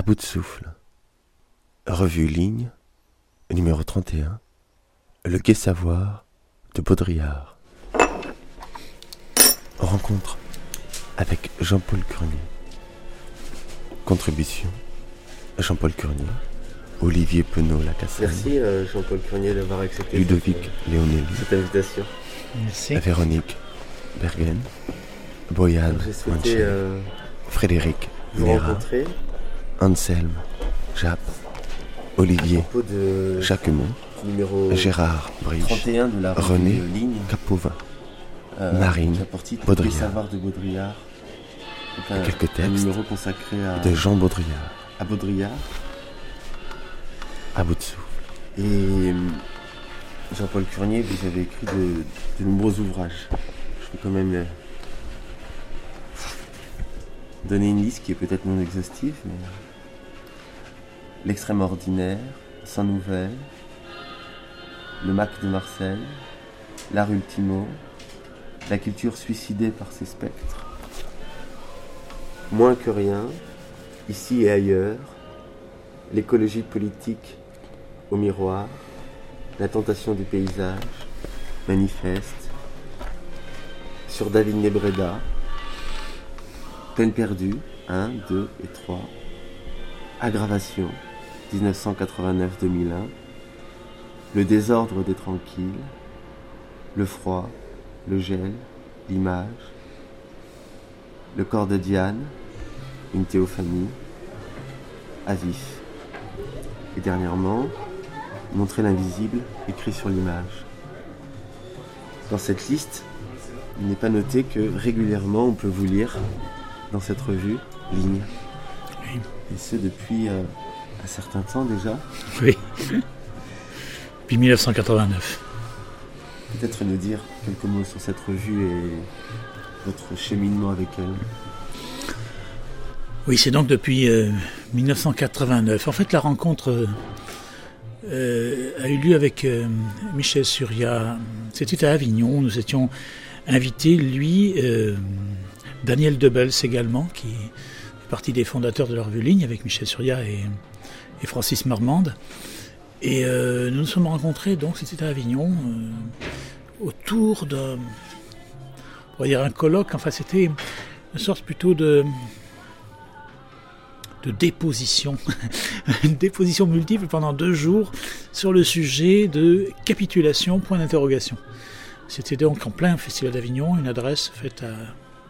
À bout de souffle. Revue Ligne, numéro 31. Le Gai Savoir de Baudrillard. Rencontre avec Jean-Paul Curnier. Contribution Jean-Paul Curnier, Olivier Penaud Lacassagne, Merci euh, Jean-Paul Curnier d'avoir accepté Ludovic cette, Léonelli, cette invitation. Merci. Véronique Bergen, Boyan J'ai souhaité Manchel, euh, Frédéric vous rencontrer Anselme Jap, Olivier de Jacquemont, Gérard Briche, 31 de la revue René Ligne. Capovin, euh, Marine pour titre Baudrillard. De Baudrillard. Donc, un, quelques textes numéro consacré à, de Jean Baudrillard, à Baudrillard. à bout de souffle. Et euh, Jean-Paul Curnier, vous avez écrit de, de nombreux ouvrages. Je vais quand même euh, donner une liste qui est peut-être non exhaustive, mais L'extrême ordinaire, Sans nouvelles, Le Mac de Marseille, L'art ultimo, La culture suicidée par ses spectres, Moins que rien, Ici et ailleurs, L'écologie politique au miroir, la tentation du paysage, manifeste, sur David Nebreda, peine perdue, 1, 2 et 3, aggravation, 1989-2001, le désordre des tranquilles, le froid, le gel, l'image, le corps de Diane, une théophanie, à vif. Et dernièrement, montrer l'invisible écrit sur l'image. Dans cette liste, il n'est pas noté que régulièrement on peut vous lire dans cette revue Ligne. Et ce depuis euh, un certain temps déjà. Oui. Puis 1989. Peut-être nous dire quelques mots sur cette revue et votre cheminement avec elle. Oui, c'est donc depuis euh, 1989. En fait, la rencontre euh, euh, a eu lieu avec euh, Michel Surya. C'était à Avignon. Nous étions invités, lui, euh, Daniel Debels également, qui fait partie des fondateurs de la revue Ligne, avec Michel Surya et, et Francis Marmande. Et euh, nous nous sommes rencontrés, donc c'était à Avignon, euh, autour d'un, un colloque. Enfin, c'était une sorte plutôt de déposition, une déposition multiple pendant deux jours sur le sujet de capitulation, point d'interrogation. C'était donc en plein Festival d'Avignon, une adresse faite à,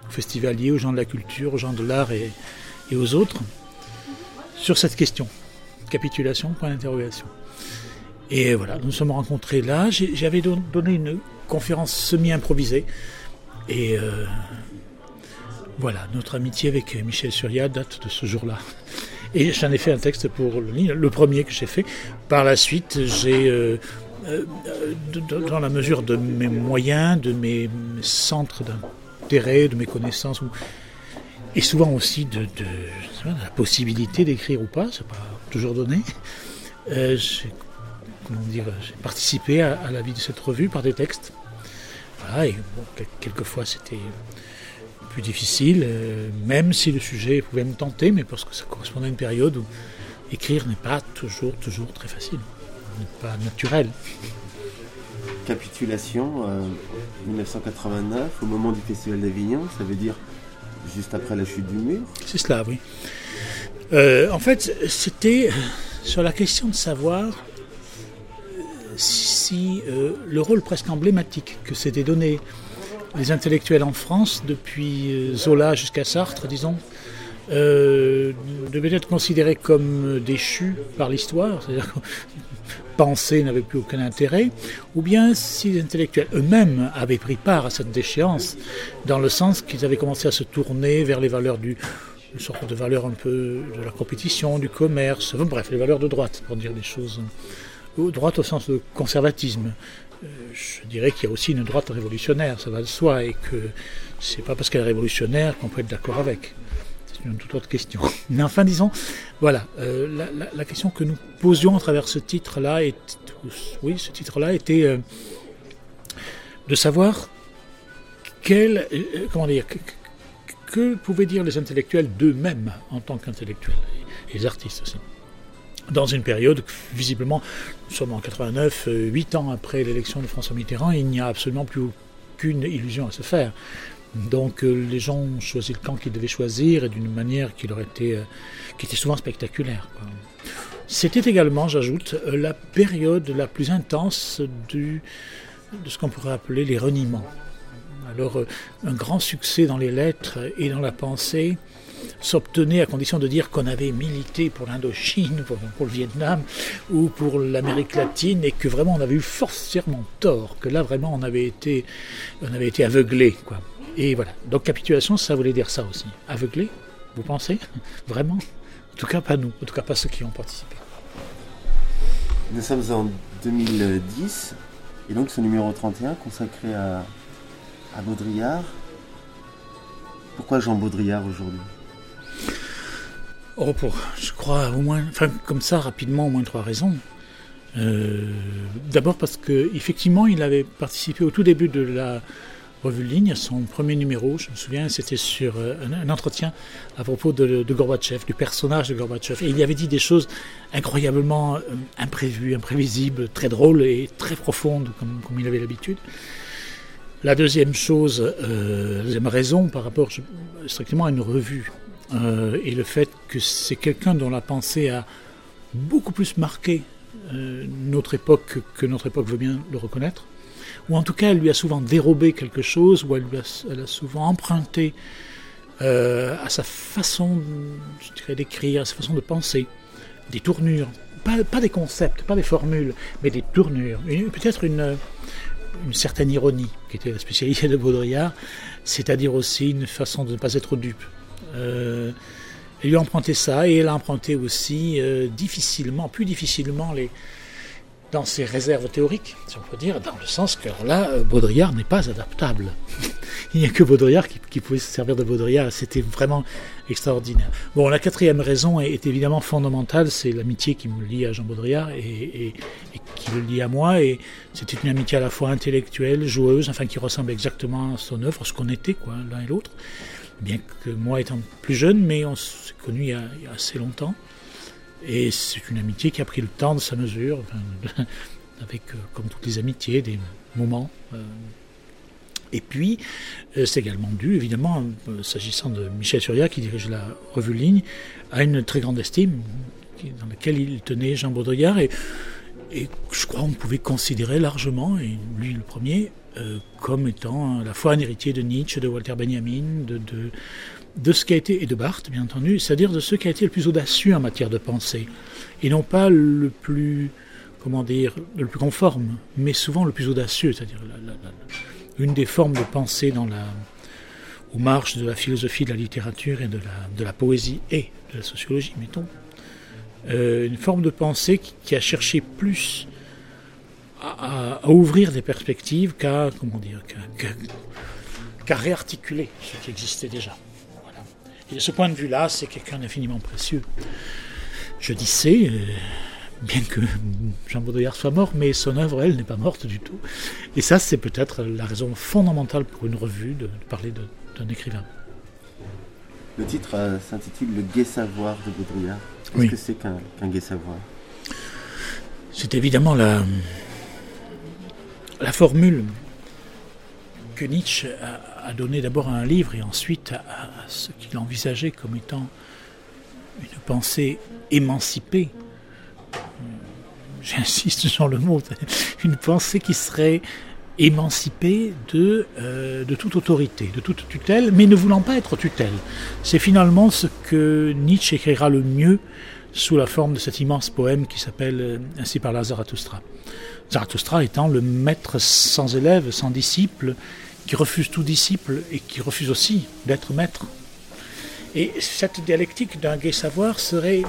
aux festivaliers, aux gens de la culture, aux gens de l'art et aux autres, sur cette question. Capitulation, point d'interrogation. Et voilà, nous nous sommes rencontrés là. J'avais don- donné une conférence semi-improvisée. Et euh, voilà, notre amitié avec Michel Surya date de ce jour-là. Et j'en ai fait un texte pour le premier que j'ai fait. Par la suite, j'ai, euh, euh, dans la mesure de mes moyens, de mes, centres d'intérêt, de mes connaissances, et souvent aussi de, de la possibilité d'écrire ou pas, c'est pas toujours donné. euh, j'ai, comment dire, j'ai participé à, à la vie de cette revue par des textes. Voilà, et bon, quelquefois c'était plus difficile, euh, même si le sujet pouvait me tenter, mais parce que ça correspondait à une période où écrire n'est pas toujours, toujours très facile, n'est pas naturel. Capitulation, euh, 1989, au moment du Festival d'Avignon, ça veut dire juste après la chute du mur. C'est cela, oui. Euh, en fait, c'était sur la question de savoir euh, si euh, le rôle presque emblématique que s'étaient donné les intellectuels en France, depuis euh, Zola jusqu'à Sartre, disons, euh, devait être considéré comme déchu par l'histoire, c'est-à-dire que penser n'avait plus aucun intérêt, ou bien si les intellectuels eux-mêmes avaient pris part à cette déchéance, dans le sens qu'ils avaient commencé à se tourner vers les valeurs du, une sorte de valeurs un peu de la compétition, du commerce, bref, les valeurs de droite, pour dire des choses. Ou droite au sens de conservatisme. Euh, je dirais qu'il y a aussi une droite révolutionnaire, ça va de soi, et que c'est pas parce qu'elle est révolutionnaire qu'on peut être d'accord avec. C'est une toute autre question. Mais enfin, disons, voilà, euh, la, question que nous posions à travers ce titre-là, oui, ce titre-là était euh, de savoir quel, euh, comment dire, que, pouvaient dire les intellectuels d'eux-mêmes en tant qu'intellectuels les artistes aussi. Dans une période, visiblement, nous sommes en 89, 8 ans après l'élection de François Mitterrand, il n'y a absolument plus aucune illusion à se faire. Donc les gens ont choisi le camp qu'ils devaient choisir et d'une manière qui leur était, qui était souvent spectaculaire. C'était également, j'ajoute, la période la plus intense de ce qu'on pourrait appeler les reniements. Alors, euh, un grand succès dans les lettres et dans la pensée s'obtenait à condition de dire qu'on avait milité pour l'Indochine, pour, le Vietnam ou pour l'Amérique latine et que vraiment on avait eu forcément tort, que là vraiment on avait été, on aveuglé. Et voilà. Donc capitulation, ça voulait dire ça aussi. Aveuglé, vous pensez? Vraiment? En tout cas pas nous, en tout cas pas ceux qui ont participé. Nous sommes en 2010 et donc ce numéro 31 consacré à, à Baudrillard. Pourquoi Jean Baudrillard aujourd'hui? Oh, pour, je crois au moins, enfin comme ça rapidement, au moins trois raisons. Euh, d'abord parce que effectivement, il avait participé au tout début de la revue Ligne, son premier numéro, je me souviens, c'était sur euh, un, entretien à propos de, Gorbatchev, du personnage de Gorbatchev. Et il avait dit des choses incroyablement euh, imprévues, imprévisibles, très drôles et très profondes, comme il avait l'habitude. La deuxième chose, euh, deuxième raison par rapport strictement à une revue, euh, est le fait que c'est quelqu'un dont la pensée a beaucoup plus marqué euh, notre époque que notre époque veut bien le reconnaître. Ou en tout cas elle lui a souvent dérobé quelque chose, ou elle, a, souvent emprunté euh, à sa façon d'écrire, à sa façon de penser, des tournures, pas, des concepts, pas des formules, mais des tournures, peut-être une, une certaine ironie, qui était la spécialité de Baudrillard, c'est-à-dire aussi une façon de ne pas être dupe. Euh, elle lui a emprunté ça, et elle a emprunté aussi euh, difficilement, plus difficilement les, dans ses réserves théoriques, si on peut dire, dans le sens que là, euh, Baudrillard n'est pas adaptable. Il n'y a que Baudrillard qui, pouvait se servir de Baudrillard, c'était vraiment extraordinaire. Bon, la quatrième raison est, évidemment fondamentale, c'est l'amitié qui me lie à Jean Baudrillard et, qui le lie à moi, et c'était une amitié à la fois intellectuelle, joueuse, enfin qui ressemble exactement à son œuvre, ce qu'on était, quoi, l'un et l'autre, bien que moi étant plus jeune, mais on s'est connus il y a assez longtemps. Et c'est une amitié qui a pris le temps de sa mesure, avec, euh, comme toutes les amitiés, des moments. Euh. Et puis, euh, c'est également dû, évidemment, s'agissant de Michel Surya, qui dirige la revue Ligne, à une très grande estime dans laquelle il tenait Jean Baudrillard. Et, je crois qu'on pouvait considérer largement, et lui le premier, comme étant à la fois un héritier de Nietzsche, de Walter Benjamin, de, de de ce qui a été, et de Barthes bien entendu, c'est-à-dire de ce qui a été le plus audacieux en matière de pensée, et non pas le plus, comment dire, le plus conforme, mais souvent le plus audacieux, c'est-à-dire une des formes de pensée dans la, aux marges de la philosophie, de la littérature et de la, de la poésie et de la sociologie, mettons, euh, une forme de pensée qui, a cherché plus à, ouvrir des perspectives qu'à, comment dire, qu'à réarticuler ce qui existait déjà. Et de ce point de vue-là, c'est quelqu'un d'infiniment précieux. Je dis c'est, euh, bien que Jean Baudrillard soit mort, mais son œuvre, elle, n'est pas morte du tout. Et ça, c'est peut-être la raison fondamentale pour une revue de, parler d'un écrivain. Le titre euh, s'intitule Le gai savoir de Baudrillard. Qu'est-ce que c'est qu'un gai savoir? C'est évidemment la, la formule que Nietzsche a, donné d'abord un livre et ensuite à, ce qu'il envisageait comme étant une pensée émancipée. J'insiste sur le mot, une pensée qui serait émancipée de, euh, de toute autorité, de toute tutelle, mais ne voulant pas être tutelle. C'est finalement ce que Nietzsche écrira le mieux sous la forme de cet immense poème qui s'appelle euh, Ainsi par la Zarathustra. Zarathustra étant le maître sans élève, sans disciple, qui refuse tout disciple et qui refuse aussi d'être maître. Et cette dialectique d'un gai savoir serait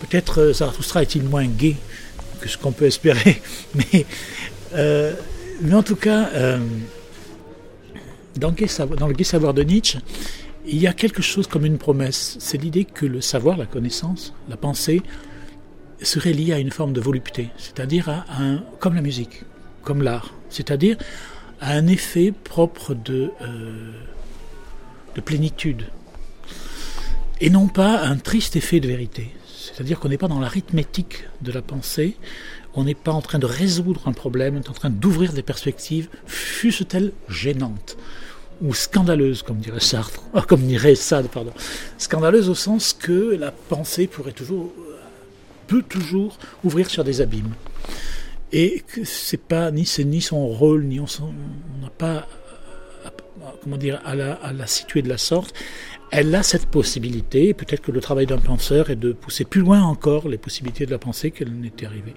peut-être euh, Zarathustra est-il moins gai que ce qu'on peut espérer, mais, euh, mais en tout cas, euh, dans, le gai savoir de Nietzsche, il y a quelque chose comme une promesse. C'est l'idée que le savoir, la connaissance, la pensée, serait lié à une forme de volupté, c'est-à-dire à un, comme la musique, comme l'art, c'est-à-dire a un effet propre de, euh, de plénitude. et non pas un triste effet de vérité. C'est-à-dire qu'on n'est pas dans l'arithmétique de la pensée, on n'est pas en train de résoudre un problème, on est en train d'ouvrir des perspectives, fussent-elles gênantes ou scandaleuses, comme dirait Sartre, comme dirait Sade, pardon. Scandaleuse au sens que la pensée pourrait toujours, peut toujours ouvrir sur des abîmes. Et que c'est pas ni c'est ni son rôle, ni on n'a pas, comment dire, à la, à la situer de la sorte elle a cette possibilité. Peut-être que le travail d'un penseur est de pousser plus loin encore les possibilités de la pensée qu'elle n'était arrivée.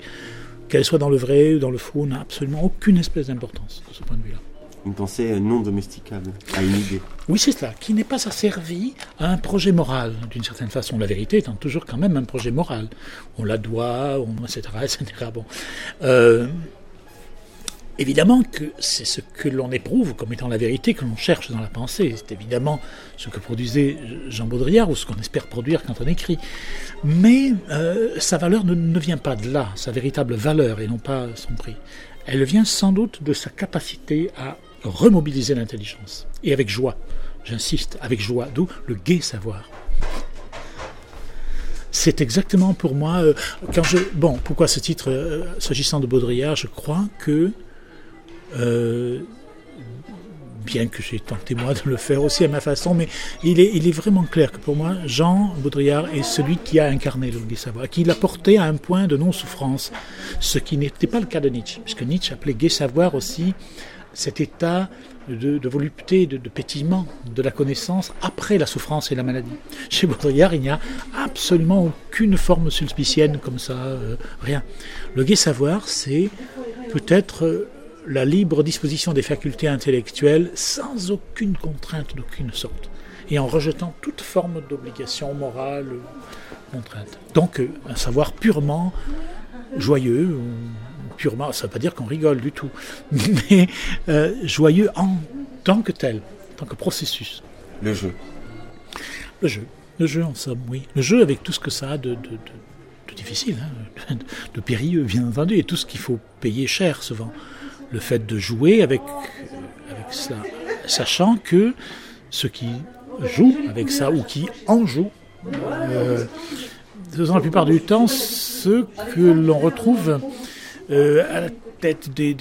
Qu'elle soit dans le vrai ou dans le faux n'a absolument aucune espèce d'importance de ce point de vue-là. Une pensée non domesticable à une idée. Oui, c'est cela, qui n'est pas asservie à un projet moral, d'une certaine façon. La vérité étant toujours quand même un projet moral. On la doit, etc.. Euh, Évidemment que c'est ce que l'on éprouve comme étant la vérité que l'on cherche dans la pensée. C'est évidemment ce que produisait Jean Baudrillard ou ce qu'on espère produire quand on écrit. Mais euh, sa valeur ne, vient pas de là, sa véritable valeur et non pas son prix. Elle vient sans doute de sa capacité à remobiliser l'intelligence. Et avec joie, j'insiste, avec joie, d'où le gai savoir c'est exactement pour moi euh, quand je bon pourquoi ce titre euh, s'agissant de Baudrillard je crois que euh, bien que j'ai tenté moi de le faire aussi à ma façon, mais il est, il est vraiment clair que pour moi, Jean Baudrillard est celui qui a incarné le gai savoir, qui l'a porté à un point de non-souffrance, ce qui n'était pas le cas de Nietzsche, puisque Nietzsche appelait gai savoir aussi cet état de, volupté, de, pétillement de la connaissance après la souffrance et la maladie. Chez Baudrillard, il n'y a absolument aucune forme suspicienne comme ça, euh, rien. Le gai savoir, c'est peut-être la libre disposition des facultés intellectuelles sans aucune contrainte d'aucune sorte, et en rejetant toute forme d'obligation morale ou contrainte. Donc euh, un savoir purement joyeux, purement, ça ne veut pas dire qu'on rigole du tout, mais euh, joyeux en tant que tel, en tant que processus. Le jeu. Le jeu. Le jeu en somme, oui. Le jeu avec tout ce que ça a de, difficile, hein, de périlleux, bien entendu, et tout ce qu'il faut payer cher souvent le fait de jouer avec, avec cela, sachant que ceux qui jouent avec ça ou qui en jouent, euh, ce sont la plupart du temps ceux que l'on retrouve euh, à la tête des,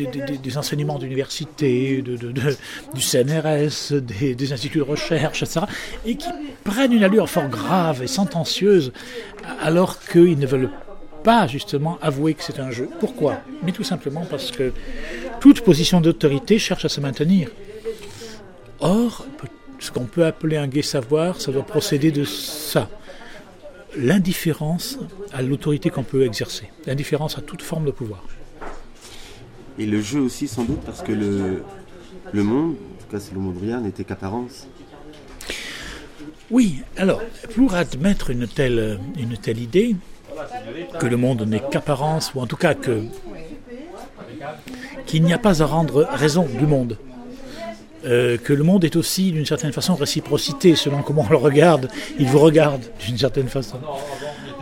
enseignements d'université, du CNRS, des, instituts de recherche, etc., et qui prennent une allure fort grave et sentencieuse, alors qu'ils ne veulent pas justement avouer que c'est un jeu. Pourquoi? Mais tout simplement parce que toute position d'autorité cherche à se maintenir. Or, ce qu'on peut appeler un gai savoir, ça doit procéder de ça. L'indifférence à l'autorité qu'on peut exercer, l'indifférence à toute forme de pouvoir. Et le jeu aussi, sans doute, parce que le, le monde, en tout cas c'est le monde rien, n'était qu'apparence. Oui, alors, pour admettre une telle, une telle idée, que le monde n'est qu'apparence, ou en tout cas que qu'il n'y a pas à rendre raison du monde. Euh, que le monde est aussi d'une certaine façon réciprocité, selon comment on le regarde, il vous regarde d'une certaine façon.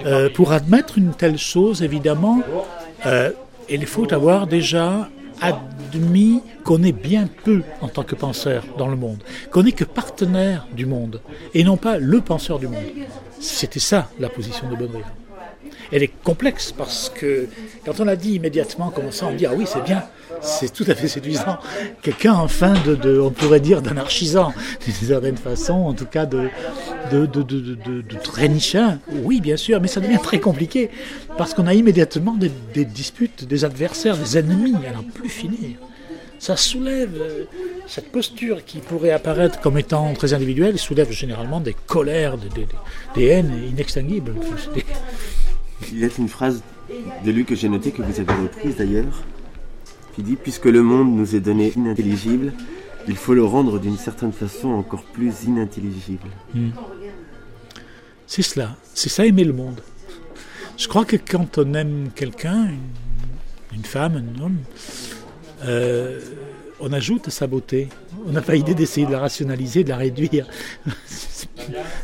Euh, pour admettre une telle chose, évidemment, euh, il faut avoir déjà admis qu'on est bien peu en tant que penseur dans le monde, qu'on n'est que partenaire du monde, et non pas le penseur du monde. C'était ça la position de Baudrillard elle est complexe parce que quand on la dit immédiatement comme ça, on dit ah oui c'est bien, c'est tout à fait séduisant. Quelqu'un enfin de, on pourrait dire d'anarchisant d'une certaine façon, en tout cas de de, de, de, très nichin. Oui bien sûr, mais ça devient très compliqué parce qu'on a immédiatement des, disputes, des adversaires, des ennemis à n'en plus finir ça soulève euh, cette posture qui pourrait apparaître comme étant très individuelle, soulève généralement des colères, des, des haines inextinguibles. Il y a une phrase de lui que j'ai notée, que vous avez reprise d'ailleurs, qui dit Puisque le monde nous est donné inintelligible, il faut le rendre d'une certaine façon encore plus inintelligible. Hmm. C'est cela, c'est ça aimer le monde. Je crois que quand on aime quelqu'un, une, femme, un homme, euh, on ajoute sa beauté. On n'a pas idée d'essayer de la rationaliser, de la réduire.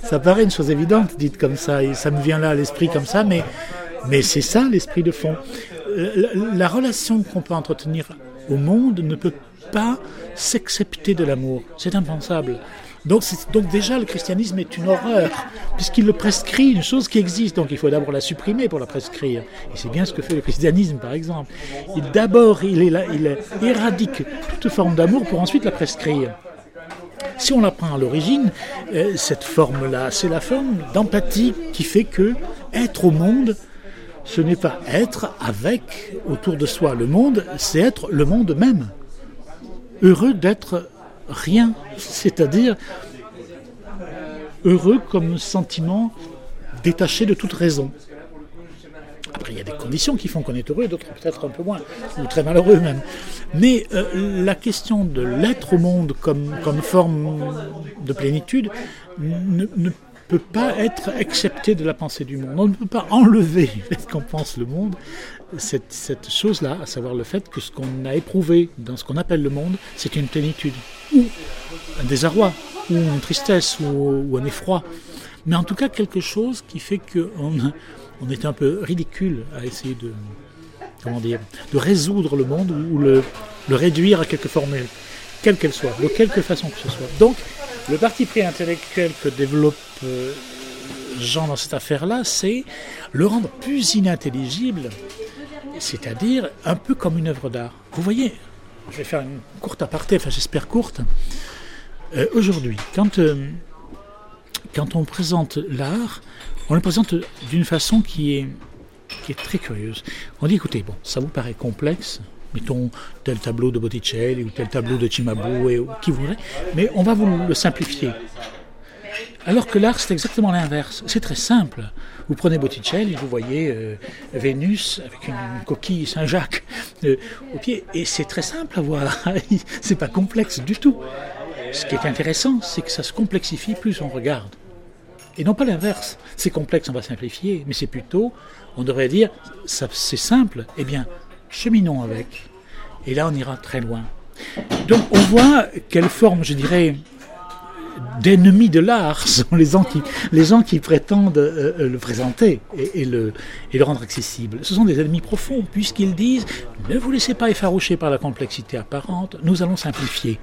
ça paraît une chose évidente, dite comme ça, et ça me vient là à l'esprit comme ça, mais, mais c'est ça l'esprit de fond. La, la relation qu'on peut entretenir au monde ne peut pas s'excepter de l'amour. C'est impensable. Donc, déjà, le christianisme est une horreur, puisqu'il le prescrit, une chose qui existe. Donc il faut d'abord la supprimer pour la prescrire. Et c'est bien ce que fait le christianisme, par exemple. D'abord, il, il éradique toute forme d'amour pour ensuite la prescrire. Si on la prend à l'origine, euh, cette forme-là, c'est la forme d'empathie qui fait que être au monde, ce n'est pas être avec autour de soi le monde, c'est être le monde même. Heureux d'être rien, c'est-à-dire heureux comme sentiment détaché de toute raison. Après, il y a des conditions qui font qu'on est heureux, d'autres peut-être un peu moins, ou très malheureux même. Mais euh, la question de l'être au monde comme, forme de plénitude ne, ne peut pas être acceptée de la pensée du monde. On ne peut pas enlever ce qu'on pense le monde, cette, cette chose-là, à savoir le fait que ce qu'on a éprouvé dans ce qu'on appelle le monde, c'est une plénitude, ou un désarroi, ou une tristesse, ou, un effroi. Mais en tout cas quelque chose qui fait qu'on on est un peu ridicule à essayer de, comment dire, de résoudre le monde ou le, le réduire à quelque formule, quelle qu'elle soit, de quelque façon que ce soit. Donc, le parti pris intellectuel que développe euh, Jean dans cette affaire-là, c'est le rendre plus inintelligible, c'est-à-dire un peu comme une œuvre d'art. Vous voyez, je vais faire une courte aparté, enfin j'espère courte. Euh, Aujourd'hui, quand, euh, quand on présente l'art, on le présente d'une façon qui est, qui est très curieuse. On dit, écoutez, bon, ça vous paraît complexe, mettons tel tableau de Botticelli ou tel tableau de Cimabue ou qui voudrait, mais on va vous le simplifier. Alors que l'art, c'est exactement l'inverse. C'est très simple. Vous prenez Botticelli, vous voyez euh, Vénus avec une, coquille Saint-Jacques euh, au pied, et c'est très simple à voir. c'est pas complexe du tout. Ce qui est intéressant, c'est que ça se complexifie plus on regarde. Et non pas l'inverse. C'est complexe, on va simplifier, mais c'est plutôt, on devrait dire, ça, c'est simple, eh bien, cheminons avec. Et là, on ira très loin. Donc, on voit quelle forme, je dirais, d'ennemis de l'art sont les gens qui, les gens qui prétendent euh, le présenter et, et, le, et le rendre accessible. Ce sont des ennemis profonds, puisqu'ils disent ne vous laissez pas effaroucher par la complexité apparente, nous allons simplifier.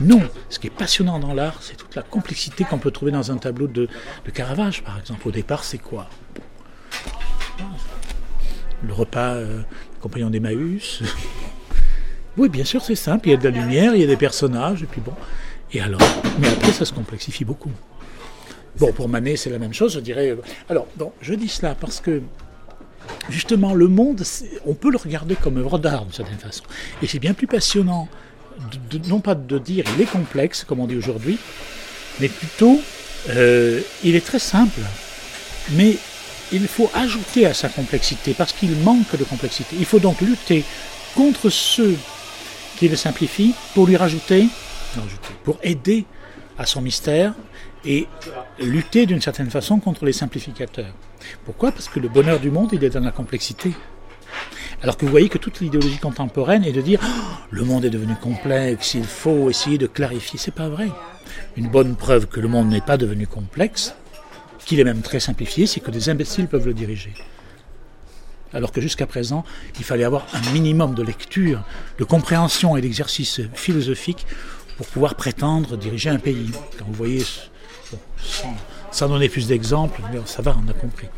Non, ce qui est passionnant dans l'art, c'est toute la complexité qu'on peut trouver dans un tableau de, de Caravage, par exemple. Au départ, c'est quoi? Le repas, euh, compagnon d'Emmaüs. oui, bien sûr, c'est simple. Il y a de la lumière, il y a des personnages, et puis bon. Et alors Mais après, ça se complexifie beaucoup. Bon, pour Manet, c'est la même chose, je dirais. Alors, bon, je dis cela parce que justement, le monde, on peut le regarder comme œuvre d'art d'une certaine façon. Et c'est bien plus passionnant non pas de dire il est complexe, comme on dit aujourd'hui, mais plutôt euh, il est très simple. Mais il faut ajouter à sa complexité, parce qu'il manque de complexité. Il faut donc lutter contre ceux qui le simplifient pour lui rajouter, pour aider à son mystère et lutter d'une certaine façon contre les simplificateurs. Pourquoi? Parce que le bonheur du monde, il est dans la complexité. Alors que vous voyez que toute l'idéologie contemporaine est de dire oh, le monde est devenu complexe, il faut essayer de clarifier. C'est pas vrai. Une bonne preuve que le monde n'est pas devenu complexe, qu'il est même très simplifié, c'est que des imbéciles peuvent le diriger. Alors que jusqu'à présent, il fallait avoir un minimum de lecture, de compréhension et d'exercice philosophique pour pouvoir prétendre diriger un pays. Quand vous voyez, bon, sans, sans donner plus d'exemples, ça va, on a compris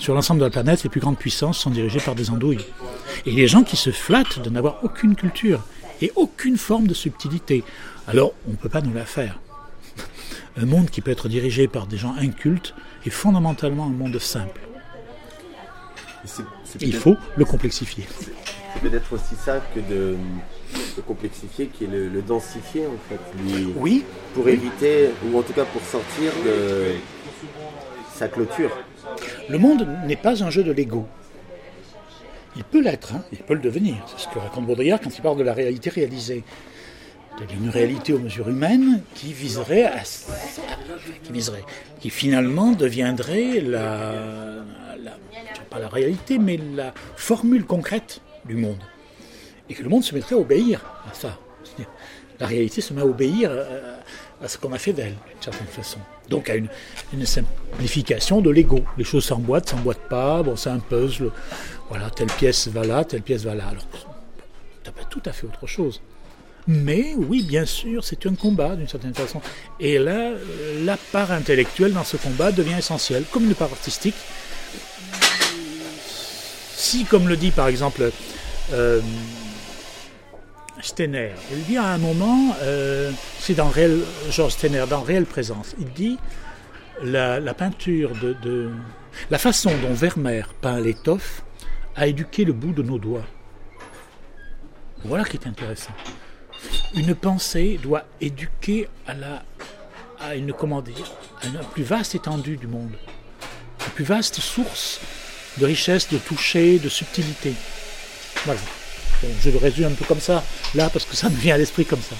sur l'ensemble de la planète, les plus grandes puissances sont dirigées par des andouilles. Et les gens qui se flattent de n'avoir aucune culture et aucune forme de subtilité. Alors, on ne peut pas nous la faire. Un monde qui peut être dirigé par des gens incultes est fondamentalement un monde simple. Il faut le complexifier. C'est peut-être aussi ça que de, de complexifier, qui est le, le densifier en fait. lui- Oui, pour éviter, ou en tout cas pour sortir de sa clôture. le monde n'est pas un jeu de Lego. Il peut l'être, hein, il peut le devenir. C'est ce que raconte Baudrillard quand il parle de la réalité réalisée. D'une réalité aux mesures humaines qui viserait à, qui viserait, qui finalement deviendrait la, pas la réalité, mais la formule concrète du monde. Et que le monde se mettrait à obéir à ça. La réalité se met à obéir à, à ce qu'on a fait d'elle, d'une certaine façon. Donc à une, simplification de l'ego. Les choses s'emboîtent, s'emboîtent pas, bon, c'est un puzzle. Voilà, telle pièce va là, telle pièce va là. Alors, c'est pas tout à fait autre chose. Mais oui, bien sûr, c'est un combat d'une certaine façon. Et là, euh, la part intellectuelle dans ce combat devient essentielle, comme une part artistique. Si, comme le dit par exemple euh, Stener, il dit à un moment, euh, c'est dans réel, Georges Stener, dans Réelle Présence, il dit la, peinture de, de, La façon dont Vermeer peint l'étoffe a éduqué le bout de nos doigts. Voilà qui est intéressant. Une pensée doit éduquer à, la, à une, comment dire, à une plus vaste étendue du monde, une plus vaste source de richesse, de toucher, de subtilité. Voilà. Bon, je le résume un peu comme ça, là, parce que ça me vient à l'esprit comme ça.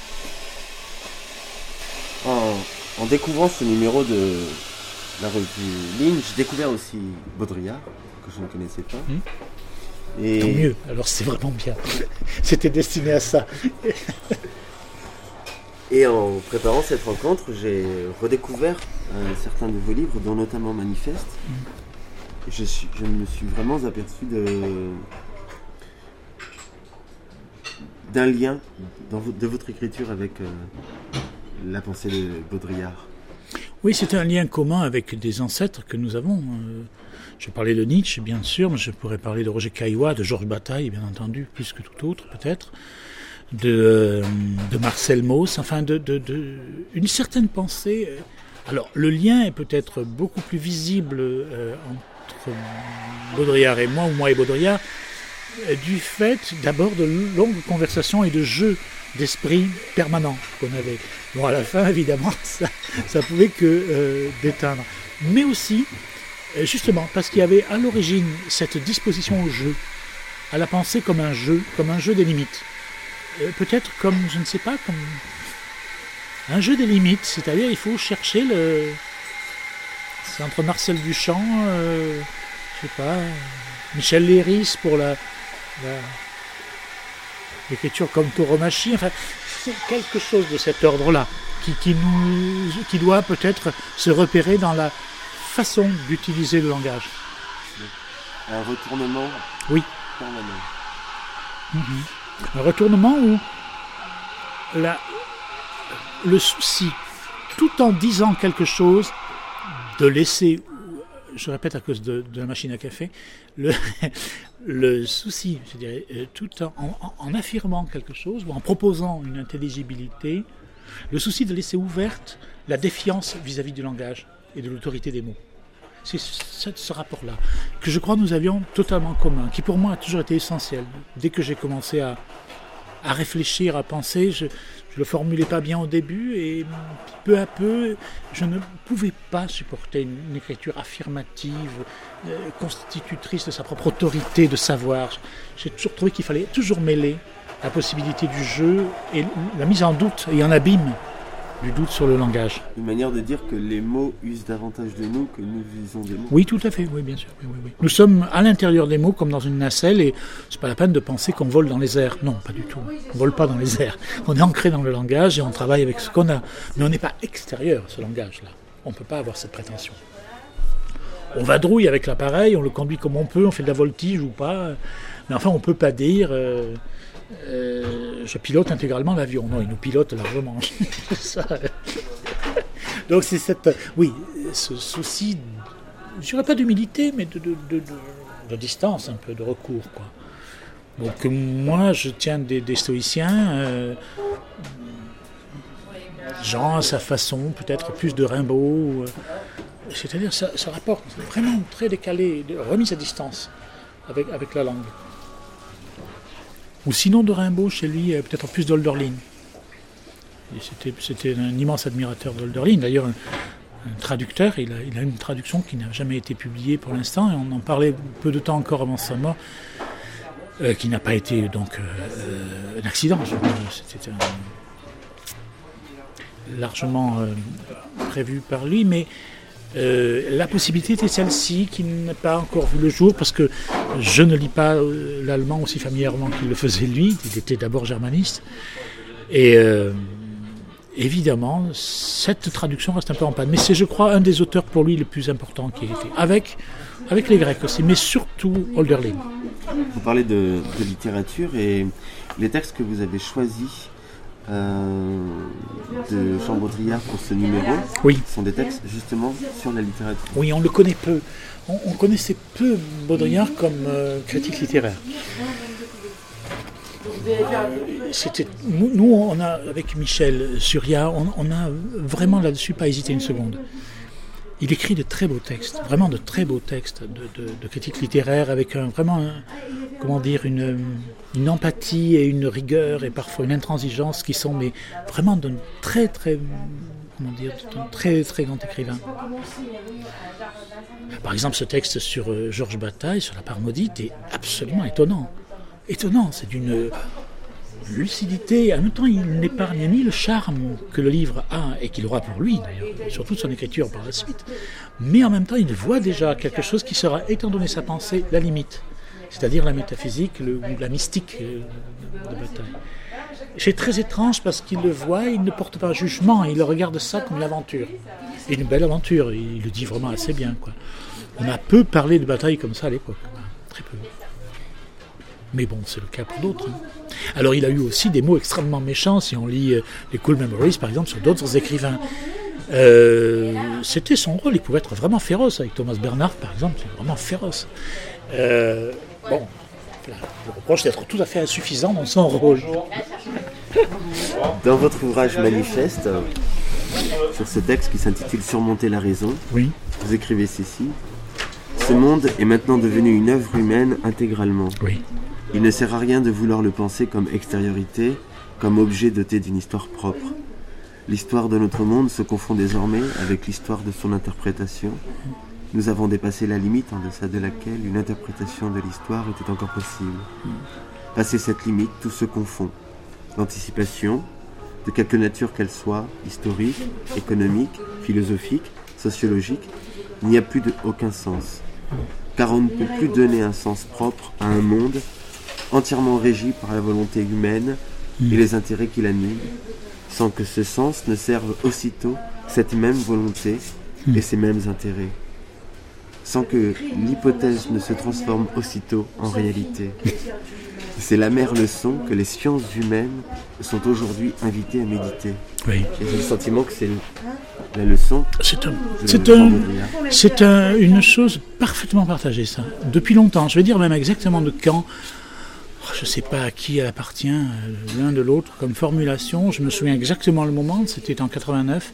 En, en découvrant ce numéro de la revue Ligne, j'ai découvert aussi Baudrillard, que je ne connaissais pas. Hmm. Et Tant mieux, alors c'est vraiment bien. C'était destiné à ça. Et en préparant cette rencontre, j'ai redécouvert un certain de vos livres, dont notamment Manifeste. Je, suis- je me suis vraiment aperçu de d'un lien de votre écriture avec euh, la pensée de Baudrillard. Oui, c'est un lien commun avec des ancêtres que nous avons. Euh, Je parlais de Nietzsche, bien sûr, mais je pourrais parler de Roger Caillois, de Georges Bataille, bien entendu, plus que tout autre, peut-être, de, euh, Marcel Mauss, enfin, de, une certaine pensée. Alors, le lien est peut-être beaucoup plus visible entre Baudrillard et moi, ou moi et Baudrillard, du fait d'abord de longues conversations et de jeux d'esprit permanents qu'on avait. Bon, à la fin, évidemment, ça, ça pouvait que euh, déteindre. Mais aussi, euh, justement, parce qu'il y avait à l'origine cette disposition au jeu, à la pensée comme un jeu, comme un jeu des limites. Euh, Peut-être comme, je ne sais pas, comme un jeu des limites, c'est-à-dire il faut chercher le... C'est entre Marcel Duchamp, euh, je sais pas, Michel Léris pour la... l'écriture comme Tauromachi, enfin, c'est quelque chose de cet ordre-là qui, qui, nous, qui doit peut-être se repérer dans la façon d'utiliser le langage. Un retournement Oui. permanent. Un retournement où la, le souci, tout en disant quelque chose, de laisser, je répète à cause de, de la machine à café, le, le souci, je dirais, euh, tout en, affirmant quelque chose ou en proposant une intelligibilité, le souci de laisser ouverte la défiance vis-à-vis du langage et de l'autorité des mots. C'est ce, rapport-là que je crois nous avions totalement commun, qui pour moi a toujours été essentiel. Dès que j'ai commencé à, à réfléchir, à penser, je ne le formulais pas bien au début et peu à peu, je ne pouvais pas supporter une, écriture affirmative, constitutrice de sa propre autorité de savoir. J'ai toujours trouvé qu'il fallait toujours mêler la possibilité du jeu et la mise en doute et en abîme du doute sur le langage. Une manière de dire que les mots usent davantage de nous que nous usons des mots. Oui, tout à fait, oui, bien sûr. oui, oui, oui. Nous sommes à l'intérieur des mots comme dans une nacelle et c'est pas la peine de penser qu'on vole dans les airs. Non, pas du tout. On vole pas dans les airs. On est ancré dans le langage et on travaille avec ce qu'on a. Mais on n'est pas extérieur à ce langage-là. On ne peut pas avoir cette prétention. On vadrouille avec l'appareil, on le conduit comme on peut, on fait de la voltige ou pas. Mais enfin, on peut pas dire euh, euh, je pilote intégralement l'avion. Non, il nous pilote largement. Ça, donc c'est cette, oui, ce souci, je dirais pas d'humilité, mais de, distance un peu, de recours. Donc moi, je tiens des, stoïciens, euh, Jean à sa façon, peut-être plus de Rimbaud, euh, c'est-à-dire ça, ça rapport vraiment très décalé, remise à distance avec, avec la langue. Ou sinon de Rimbaud, chez lui, euh, peut-être plus d'Olderlin. C'était, un immense admirateur d'Olderlin. D'ailleurs, un, traducteur, il a, une traduction qui n'a jamais été publiée pour l'instant, et on en parlait peu de temps encore avant sa mort, euh, qui n'a pas été donc euh, euh, un accident. C'était largement prévu par lui, mais euh, la possibilité était celle-ci qui n'a pas encore vu le jour parce que je ne lis pas euh, l'allemand aussi familièrement qu'il le faisait lui. Il était d'abord germaniste. Et euh, évidemment, cette traduction reste un peu en panne. Mais c'est, je crois, un des auteurs pour lui le plus important qui a été. Avec, les Grecs aussi, mais surtout Holderlin. Vous parlez de, littérature et les textes que vous avez choisis de Jean Baudrillard pour ce numéro Oui. sont des textes justement sur la littérature. Oui, on le connaît peu. On, on connaissait peu Baudrillard comme euh, critique littéraire. C'était nous, nous, on a avec Michel Surya, on, on a vraiment là-dessus pas hésité une seconde. Il écrit de très beaux textes, vraiment de très beaux textes de, de, de critique littéraire avec un, vraiment, comment dire, une, une empathie et une rigueur et parfois une intransigeance qui sont mais vraiment d'un très très comment dire, d'un très très grand écrivain. Par exemple, ce texte sur euh, Georges Bataille, sur la part maudite, est absolument étonnant. Étonnant, c'est d'une lucidité. En même temps, il n'épargne ni le charme que le livre a et qu'il aura pour lui, surtout son écriture par la suite. Mais en même temps, il voit déjà quelque chose qui sera, étant donné sa pensée, la limite, c'est-à-dire la métaphysique ou la mystique euh, de Bataille. C'est très étrange parce qu'il le voit, il ne porte pas un jugement, il regarde ça comme une aventure. Et une belle aventure, il le dit vraiment assez bien. On a peu parlé de bataille comme ça à l'époque, très peu. Mais bon, c'est le cas pour d'autres. hein. Alors il a eu aussi des mots extrêmement méchants, si on lit euh, les Cool Memories par exemple, sur d'autres écrivains. Euh, C'était son rôle, il pouvait être vraiment féroce avec Thomas Bernard par exemple, c'est vraiment féroce. Euh, bon, voilà, je reproche d'être tout à fait insuffisant dans son rôle. Dans votre ouvrage manifeste, sur ce texte qui s'intitule Surmonter la raison, Oui. vous écrivez ceci. Ce monde est maintenant devenu une œuvre humaine intégralement. Oui. Il ne sert à rien de vouloir le penser comme extériorité, comme objet doté d'une histoire propre. L'histoire de notre monde se confond désormais avec l'histoire de son interprétation. Nous avons dépassé la limite en deçà de laquelle une interprétation de l'histoire était encore possible. Passé cette limite, tout se confond. L'anticipation, de quelque nature qu'elle soit, historique, économique, philosophique, sociologique, n'y a plus aucun sens. Car on ne peut plus donner un sens propre à un monde entièrement régi par la volonté humaine et les intérêts qui l'animent, sans que ce sens ne serve aussitôt cette même volonté et ces mêmes intérêts, sans que l'hypothèse ne se transforme aussitôt en réalité. C'est l'amère leçon que les sciences humaines sont aujourd'hui invitées à méditer. Oui. Et j'ai le sentiment que c'est la leçon C'est un, un, un- une chose parfaitement partagée, ça. Depuis longtemps. Je vais dire même exactement de quand. Oh, Je ne sais pas à qui elle appartient, euh, l'un de l'autre, comme formulation. Je me souviens exactement le moment, c'était en 89.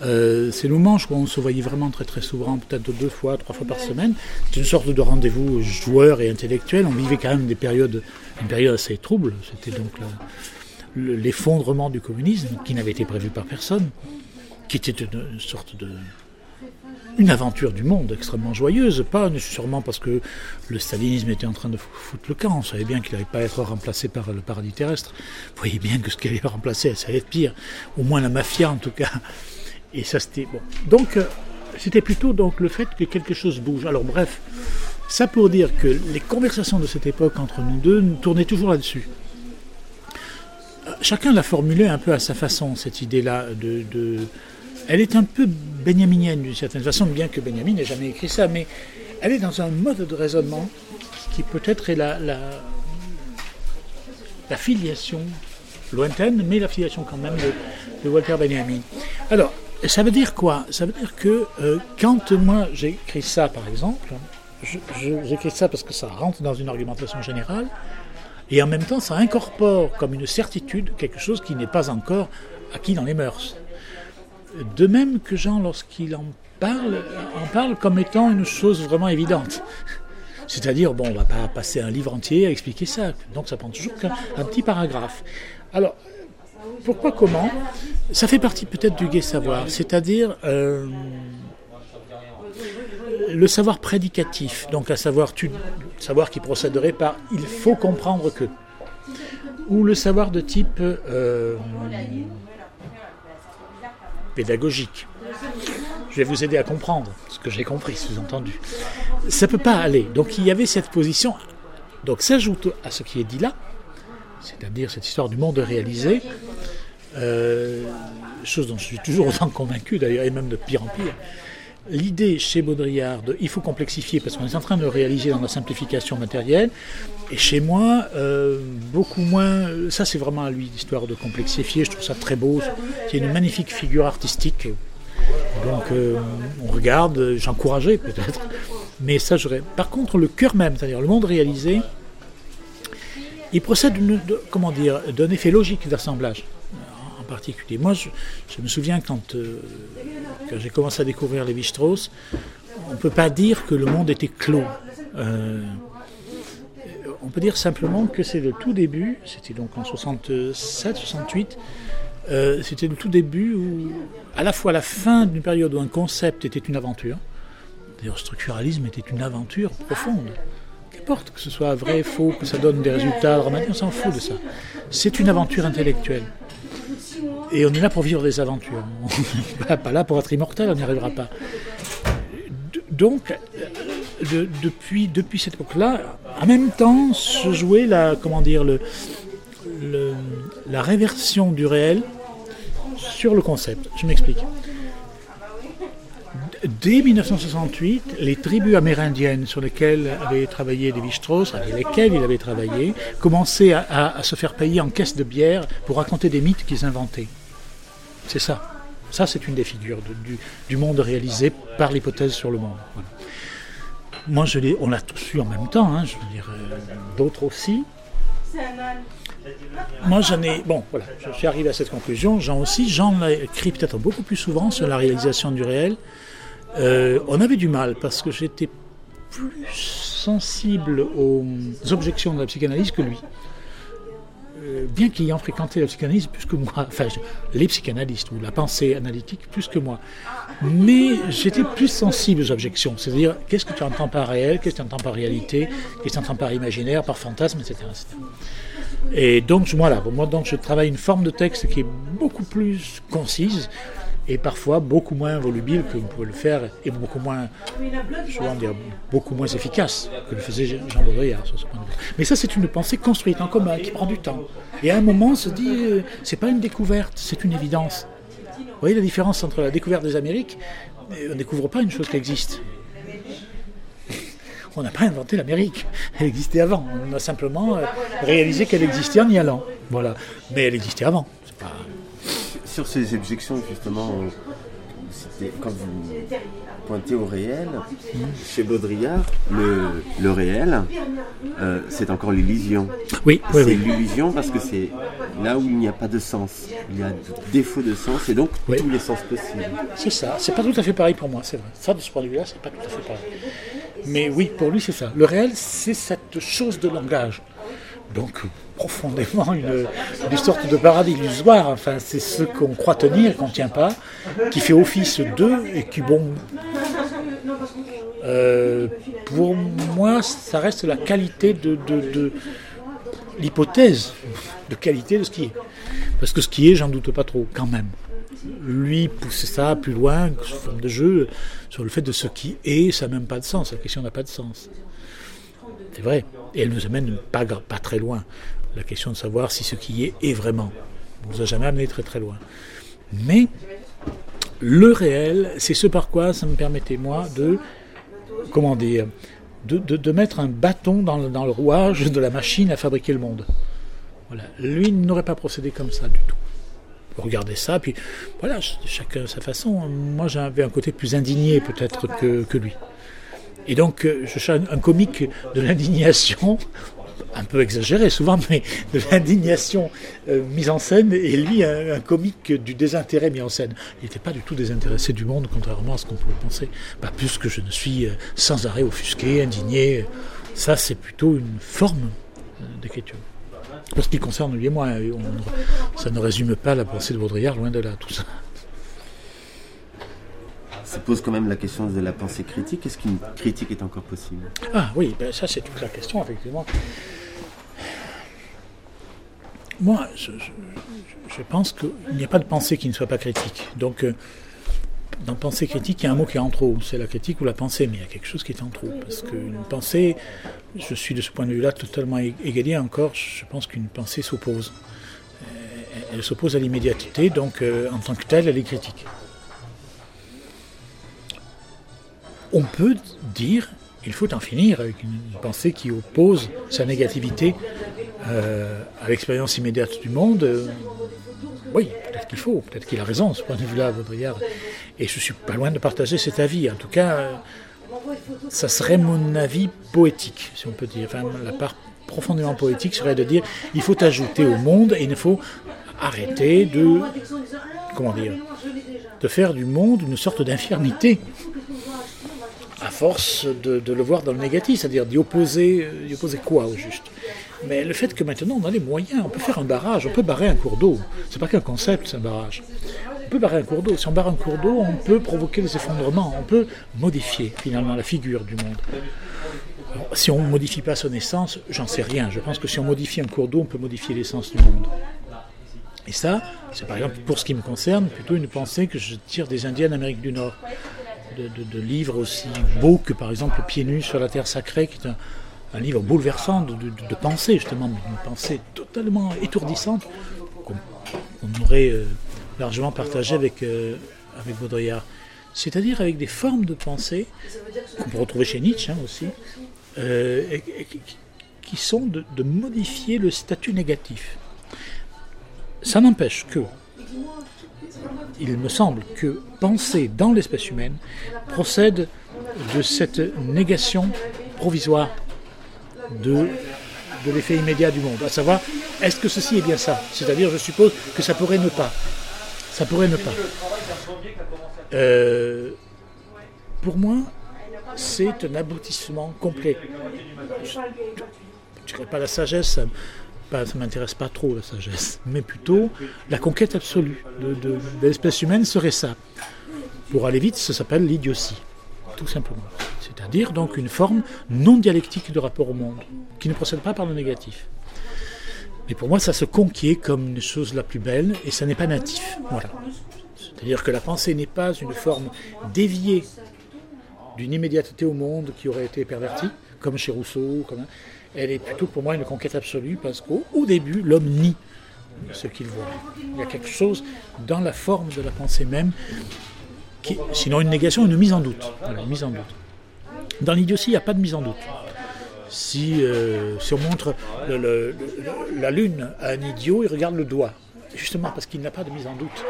Euh, c'est le moment où on se voyait vraiment très très souvent, peut-être deux fois, trois fois par semaine. C'était une sorte de rendez-vous joueur et intellectuel. On vivait quand même des périodes, une période assez trouble. C'était donc le- l'effondrement du communisme qui n'avait été prévu par personne, qui était une sorte de une aventure du monde extrêmement joyeuse, pas nécessairement parce que le stalinisme était en train de fou- foutre le camp, on savait bien qu'il n'allait pas être remplacé par le paradis terrestre. Vous voyez bien que ce qu'il allait remplacer, ça allait être pire, au moins la mafia en tout cas. Et ça c'était bon. Donc euh, c'était plutôt donc le fait que quelque chose bouge. Alors bref, ça pour dire que les conversations de cette époque entre nous deux tournaient toujours là-dessus. Euh, Chacun l'a formulé un peu à sa façon, cette idée-là de- Elle est un peu benjaminienne d'une certaine façon, bien que Benjamin n'ait jamais écrit ça, mais elle est dans un mode de raisonnement qui peut-être est la, filiation lointaine, mais la filiation quand même de, Walter Benjamin. Alors, ça veut dire quoi? Ça veut dire que euh, quand moi j'écris ça, par exemple, j'écris ça parce que ça rentre dans une argumentation générale, et en même temps ça incorpore comme une certitude quelque chose qui n'est pas encore acquis dans les mœurs. De même que Jean, lorsqu'il en parle, en parle comme étant une chose vraiment évidente. C'est-à-dire, bon, on va pas passer un livre entier à expliquer ça. Donc ça prend toujours qu'un un petit paragraphe. Alors, pourquoi, comment? Ça fait partie peut-être du gai savoir, c'est-à-dire euh, le savoir prédicatif, donc à savoir, savoir qui procéderait par il faut comprendre que, ou le savoir de type euh, pédagogique. Je vais vous aider à comprendre ce que j'ai compris, sous-entendu. Ça peut pas aller. Donc il y avait cette position. Donc s'ajoute à ce qui est dit là, c'est-à-dire cette histoire du monde réalisé, euh, chose dont je suis toujours autant convaincu d'ailleurs, et même de pire en pire, l'idée chez Baudrillard de il faut complexifier parce qu'on est en train de réaliser dans la simplification matérielle. Et chez moi, euh, beaucoup moins. Ça, c'est vraiment à lui, l'histoire de complexifier. Je trouve ça très beau. C'est une magnifique figure artistique. Donc, euh, on regarde, j'encourageais peut-être. Mais ça, j'aurais. Par contre, le cœur même, c'est-à-dire le monde réalisé, il procède d'un effet logique d'assemblage particulier. Moi, je, me souviens quand, euh, quand j'ai commencé à découvrir les strauss on ne peut pas dire que le monde était clos on peut dire simplement que c'est le tout début, c'était donc en 67, 68, euh, c'était le tout début où, à la fois la fin d'une période où un concept était une aventure, d'ailleurs le structuralisme était une aventure profonde, qu'importe que ce soit vrai, faux, que ça donne des résultats on s'en fout de ça. C'est une aventure intellectuelle. Et on est là pour vivre des aventures. Pas là pour être immortel, on n'y arrivera pas. Donc, depuis, depuis cette époque-là, en même temps, se jouait la, comment dire, la réversion du réel sur le concept. Je m'explique. Dès 1968, les tribus amérindiennes sur lesquelles avait travaillé Lévi-Strauss, avec lesquelles il avait travaillé, commençaient à, se faire payer en caisse de bière pour raconter des mythes qu'ils inventaient. C'est ça. Ça, c'est une des figures du, monde réalisé par l'hypothèse sur le monde. Moi, je on l'a tous eu en même temps, hein, je veux dire, euh, d'autres aussi. Moi, j'en ai. Bon, voilà, je suis arrivé à cette conclusion. Jean aussi, Jean l'a écrit peut-être beaucoup plus souvent sur la réalisation du réel. Euh, on avait du mal parce que j'étais plus sensible aux objections de la psychanalyse que lui. Euh, bien qu'ayant fréquenté la psychanalyse plus que moi, enfin les psychanalystes ou la pensée analytique plus que moi, mais j'étais plus sensible aux objections, c'est-à-dire qu'est-ce que tu entends par réel, qu'est-ce que tu entends par réalité, qu'est-ce que tu entends par imaginaire, par fantasme, etc. Et donc voilà, moi donc je travaille une forme de texte qui est beaucoup plus concise, et parfois beaucoup moins volubile que vous pouvez le faire et beaucoup moins, vais dire, beaucoup moins efficace que le faisait Jean Baudrillard sur. Mais ça, c'est une pensée construite en commun qui prend du temps. Et à un moment, on se dit, euh, c'est pas une découverte, c'est une évidence. Vous voyez la différence entre la découverte des Amériques On ne découvre pas une chose qui existe. On n'a pas inventé l'Amérique, elle existait avant. On a simplement euh, réalisé qu'elle existait en y allant. Voilà. Mais elle existait avant. Sur ces objections, justement, quand vous pointez au réel, chez Baudrillard, le, réel, euh, c'est encore l'illusion. Oui, c'est l'illusion parce que c'est là où il n'y a pas de sens. Il y a défaut de sens et donc tous les sens possibles. C'est ça. C'est pas tout à fait pareil pour moi, c'est vrai. Ça, de ce point de vue-là, c'est pas tout à fait pareil. Mais oui, pour lui, c'est ça. Le réel, c'est cette chose de langage. Donc, profondément une, sorte de paradis illusoire. Enfin, c'est ce qu'on croit tenir qu'on ne tient pas, qui fait office d'eux et qui, bon, euh, pour moi, ça reste la qualité de, de, l'hypothèse de qualité de ce qui est. Parce que ce qui est, j'en doute pas trop, quand même. Lui pousser ça plus loin, sous forme de jeu, sur le fait de ce qui est, ça n'a même pas de sens. La question n'a pas de sens. C'est vrai. Et elle nous amène pas, pas très loin la question de savoir si ce qui est est vraiment. On ne nous a jamais amené très très loin. Mais le réel, c'est ce par quoi ça me permettait, moi, de, comment dire, de, mettre un bâton dans le, rouage de la machine à fabriquer le monde. Voilà. Lui n'aurait pas procédé comme ça du tout. Regardez ça, puis voilà, chacun sa façon. Moi, j'avais un côté plus indigné peut-être que, que lui. Et donc, euh, je cherche un comique de l'indignation un peu exagéré souvent, mais de l'indignation euh, mise en scène, et lui, un, comique du désintérêt mis en scène. Il n'était pas du tout désintéressé du monde, contrairement à ce qu'on pourrait penser. Pas plus que je ne suis euh, sans arrêt offusqué, indigné. Ça, c'est plutôt une forme euh, d'écriture. Pour ce qui concerne lui et moi, ça ne résume pas la pensée de Baudrillard, loin de là, tout ça. Ça pose quand même la question de la pensée critique. Est-ce qu'une critique est encore possible? Ah oui, ben ça c'est toute la question, effectivement. Moi, je, pense qu'il n'y a pas de pensée qui ne soit pas critique. Donc, euh, dans pensée critique, il y a un mot qui est en trop. C'est la critique ou la pensée, mais il y a quelque chose qui est en trop. Parce qu'une pensée, je suis de ce point de vue-là totalement égalé encore. Je pense qu'une pensée s'oppose. Elle, s'oppose à l'immédiateté, donc euh, en tant que telle, elle est critique. On peut dire il faut en finir avec une pensée qui oppose sa négativité euh, à l'expérience immédiate du monde. Euh, oui, peut-être qu'il faut, peut-être qu'il a raison, ce point de vue-là, Baudrillard. Et je suis pas loin de partager cet avis. En tout cas, euh, ça serait mon avis poétique, si on peut dire. Enfin, la part profondément poétique serait de dire il faut ajouter au monde et il faut arrêter de comment dire de faire du monde une sorte d'infirmité à force de, le voir dans le négatif, c'est-à-dire d'y opposer, euh, opposer quoi au juste. Mais le fait que maintenant on a les moyens, on peut faire un barrage, on peut barrer un cours d'eau. C'est pas qu'un concept, c'est un barrage. On peut barrer un cours d'eau. Si on barre un cours d'eau, on peut provoquer des effondrements, on peut modifier finalement la figure du monde. si on ne modifie pas son essence, j'en sais rien. Je pense que si on modifie un cours d'eau, on peut modifier l'essence du monde. Et ça, c'est par exemple pour ce qui me concerne, plutôt une pensée que je tire des Indiens d'Amérique du Nord de, livres aussi beaux que par exemple Pieds nus sur la terre sacrée, qui est un, livre bouleversant de, pensée, justement, une pensée totalement étourdissante qu'on aurait euh, largement partagé avec, euh, avec Baudrillard. C'est-à-dire avec des formes de pensée qu'on peut retrouver chez Nietzsche hein, aussi, euh, qui sont de, de modifier le statut négatif. Ça n'empêche que il me semble que penser dans l'espèce humaine procède de cette négation provisoire de, l'effet immédiat du monde. À savoir, est-ce que ceci est bien ça? C'est-à-dire, je suppose que ça pourrait ne pas. Ça pourrait ne pas. Euh, pour moi, c'est un aboutissement complet. Je ne dirais pas la sagesse, ne m'intéresse pas trop la sagesse, mais plutôt la conquête absolue de, l'espèce humaine serait ça. Pour aller vite, ça s'appelle l'idiotie, tout simplement. C'est-à-dire donc une forme non dialectique de rapport au monde, qui ne procède pas par le négatif. Mais pour moi, ça se conquiert comme une chose la plus belle, et ça n'est pas natif. Voilà. C'est-à-dire que la pensée n'est pas une forme déviée d'une immédiateté au monde qui aurait été pervertie, comme chez Rousseau, comme elle est plutôt pour moi une conquête absolue parce qu'au début, l'homme nie ce qu'il voit. Il y a quelque chose dans la forme de la pensée même, qui, sinon une négation, une mise en doute. mise en doute. Dans l'idiotie, il n'y a pas de mise en doute. Si, euh, on montre la lune à un idiot, il regarde le doigt. Justement parce qu'il n'a pas de mise en doute.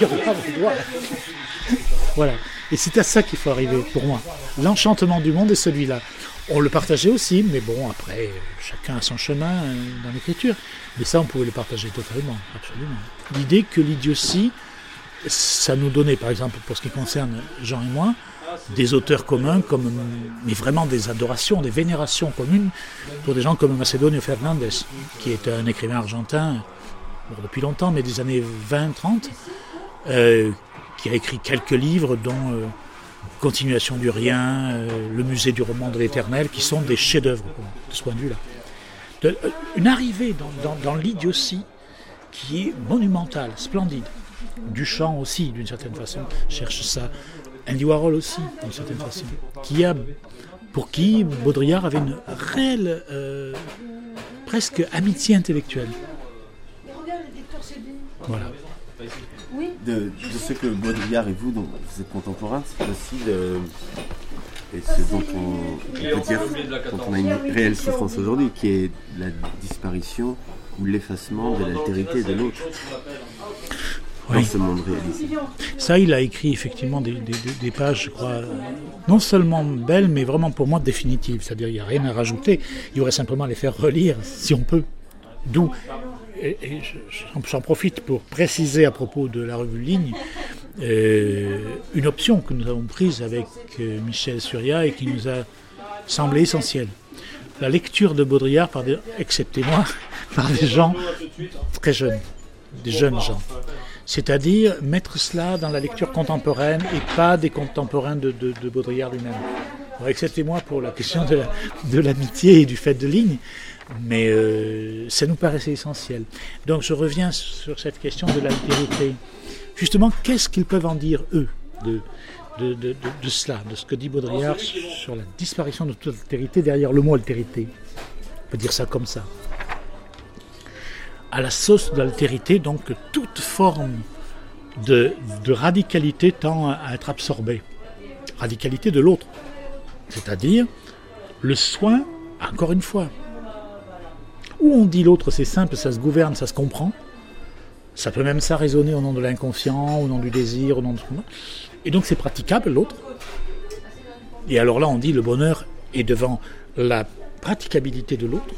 doigt. voilà. Et c'est à ça qu'il faut arriver pour moi. L'enchantement du monde est celui-là. On le partageait aussi, mais bon, après, chacun a son chemin euh, dans l'écriture. Mais ça, on pouvait le partager totalement, absolument. L'idée que l'idiotie, ça nous donnait, par exemple, pour ce qui concerne Jean et moi, des auteurs communs, mais vraiment des adorations, des vénérations communes pour des gens comme Macedonio Fernandez, qui est un écrivain argentin depuis longtemps, mais des années 20-30, euh, qui a écrit quelques livres dont euh, Continuation du rien, euh, le musée du roman de l'éternel, qui sont des chefs-d'œuvre de ce point de vue-là. Une arrivée dans, l'idiotie qui est monumentale, splendide. Duchamp aussi, d'une certaine façon, cherche ça. Andy Warhol aussi, d'une certaine façon. Qui a, pour qui Baudrillard avait une réelle, presque amitié intellectuelle. Voilà de, ce que Baudrillard et vous, donc vous êtes contemporains, c'est aussi de, et ce dont on, peut dire quand on a une réelle souffrance aujourd'hui, qui est la disparition ou l'effacement de l'altérité de l'autre. Dans ce monde réalisé. Ça, il a écrit effectivement des, pages, je crois, non seulement belles, mais vraiment pour moi définitives. C'est-à-dire, il n'y a rien à rajouter. Il y aurait simplement à les faire relire, si on peut. D'où et, j'en profite pour préciser à propos de la revue Ligne euh, une option que nous avons prise avec euh, Michel Surya et qui nous a semblé essentielle. La lecture de Baudrillard, par des, excepté moi, par des gens très jeunes, des jeunes gens. C'est-à-dire mettre cela dans la lecture contemporaine et pas des contemporains de, Baudrillard lui-même. excepté moi pour la question de l'amitié et du fait de ligne, mais euh, ça nous paraissait essentiel. Donc je reviens sur cette question de l'altérité. Justement, qu'est-ce qu'ils peuvent en dire, eux, de, cela, de ce que dit Baudrillard sur la disparition de toute altérité derrière le mot altérité? On peut dire ça comme ça. À la sauce de l'altérité, donc, toute forme de, radicalité tend à être absorbée. radicalité de l'autre. C'est-à-dire le soin, encore une fois. Où on dit l'autre c'est simple, ça se gouverne, ça se comprend. Ça peut même ça résonner au nom de l'inconscient, au nom du désir, au nom de... Et donc c'est praticable l'autre. Et alors là on dit le bonheur est devant la praticabilité de l'autre.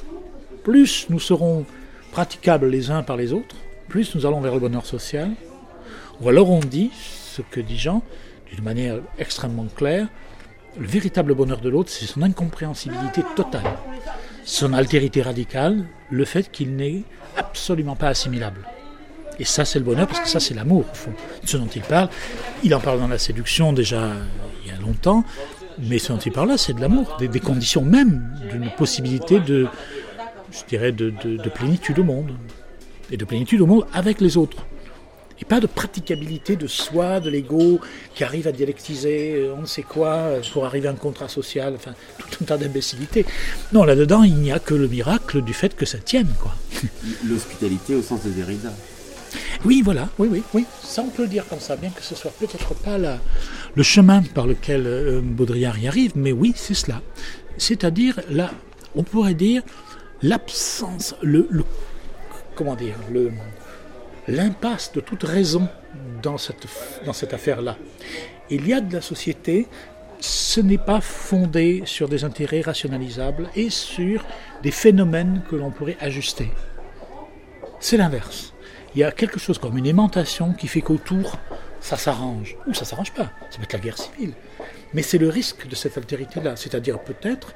Plus nous serons praticables les uns par les autres, plus nous allons vers le bonheur social. Ou alors on dit, ce que dit Jean, d'une manière extrêmement claire, le véritable bonheur de l'autre, c'est son incompréhensibilité totale, son altérité radicale, le fait qu'il n'est absolument pas assimilable. Et ça, c'est le bonheur, parce que ça, c'est l'amour, au fond. Ce dont il parle, il en parle dans la séduction déjà il y a longtemps, mais ce dont il parle là, c'est de l'amour, des, conditions même d'une possibilité de, je dirais, de plénitude au monde. Et de plénitude au monde avec les autres et pas de praticabilité de soi, de l'ego, qui arrive à dialectiser euh, on ne sait quoi euh, pour arriver à un contrat social, enfin tout un tas d'imbécilités. Non, là-dedans, il n'y a que le miracle du fait que ça tienne, quoi. L'hospitalité au sens de Derrida. Oui, voilà, oui, oui, oui. Ça, on peut le dire comme ça, bien que ce soit peut-être pas la, le chemin par lequel euh, Baudrillard y arrive, mais oui, c'est cela. C'est-à-dire, là, on pourrait dire l'absence, le, le, comment dire, le, l'impasse de toute raison dans cette, dans cette affaire-là. Il y a de la société, ce n'est pas fondé sur des intérêts rationalisables et sur des phénomènes que l'on pourrait ajuster. C'est l'inverse. Il y a quelque chose comme une aimantation qui fait qu'autour, ça s'arrange. Ou ça s'arrange pas. Ça peut être la guerre civile. Mais c'est le risque de cette altérité-là, c'est-à-dire peut-être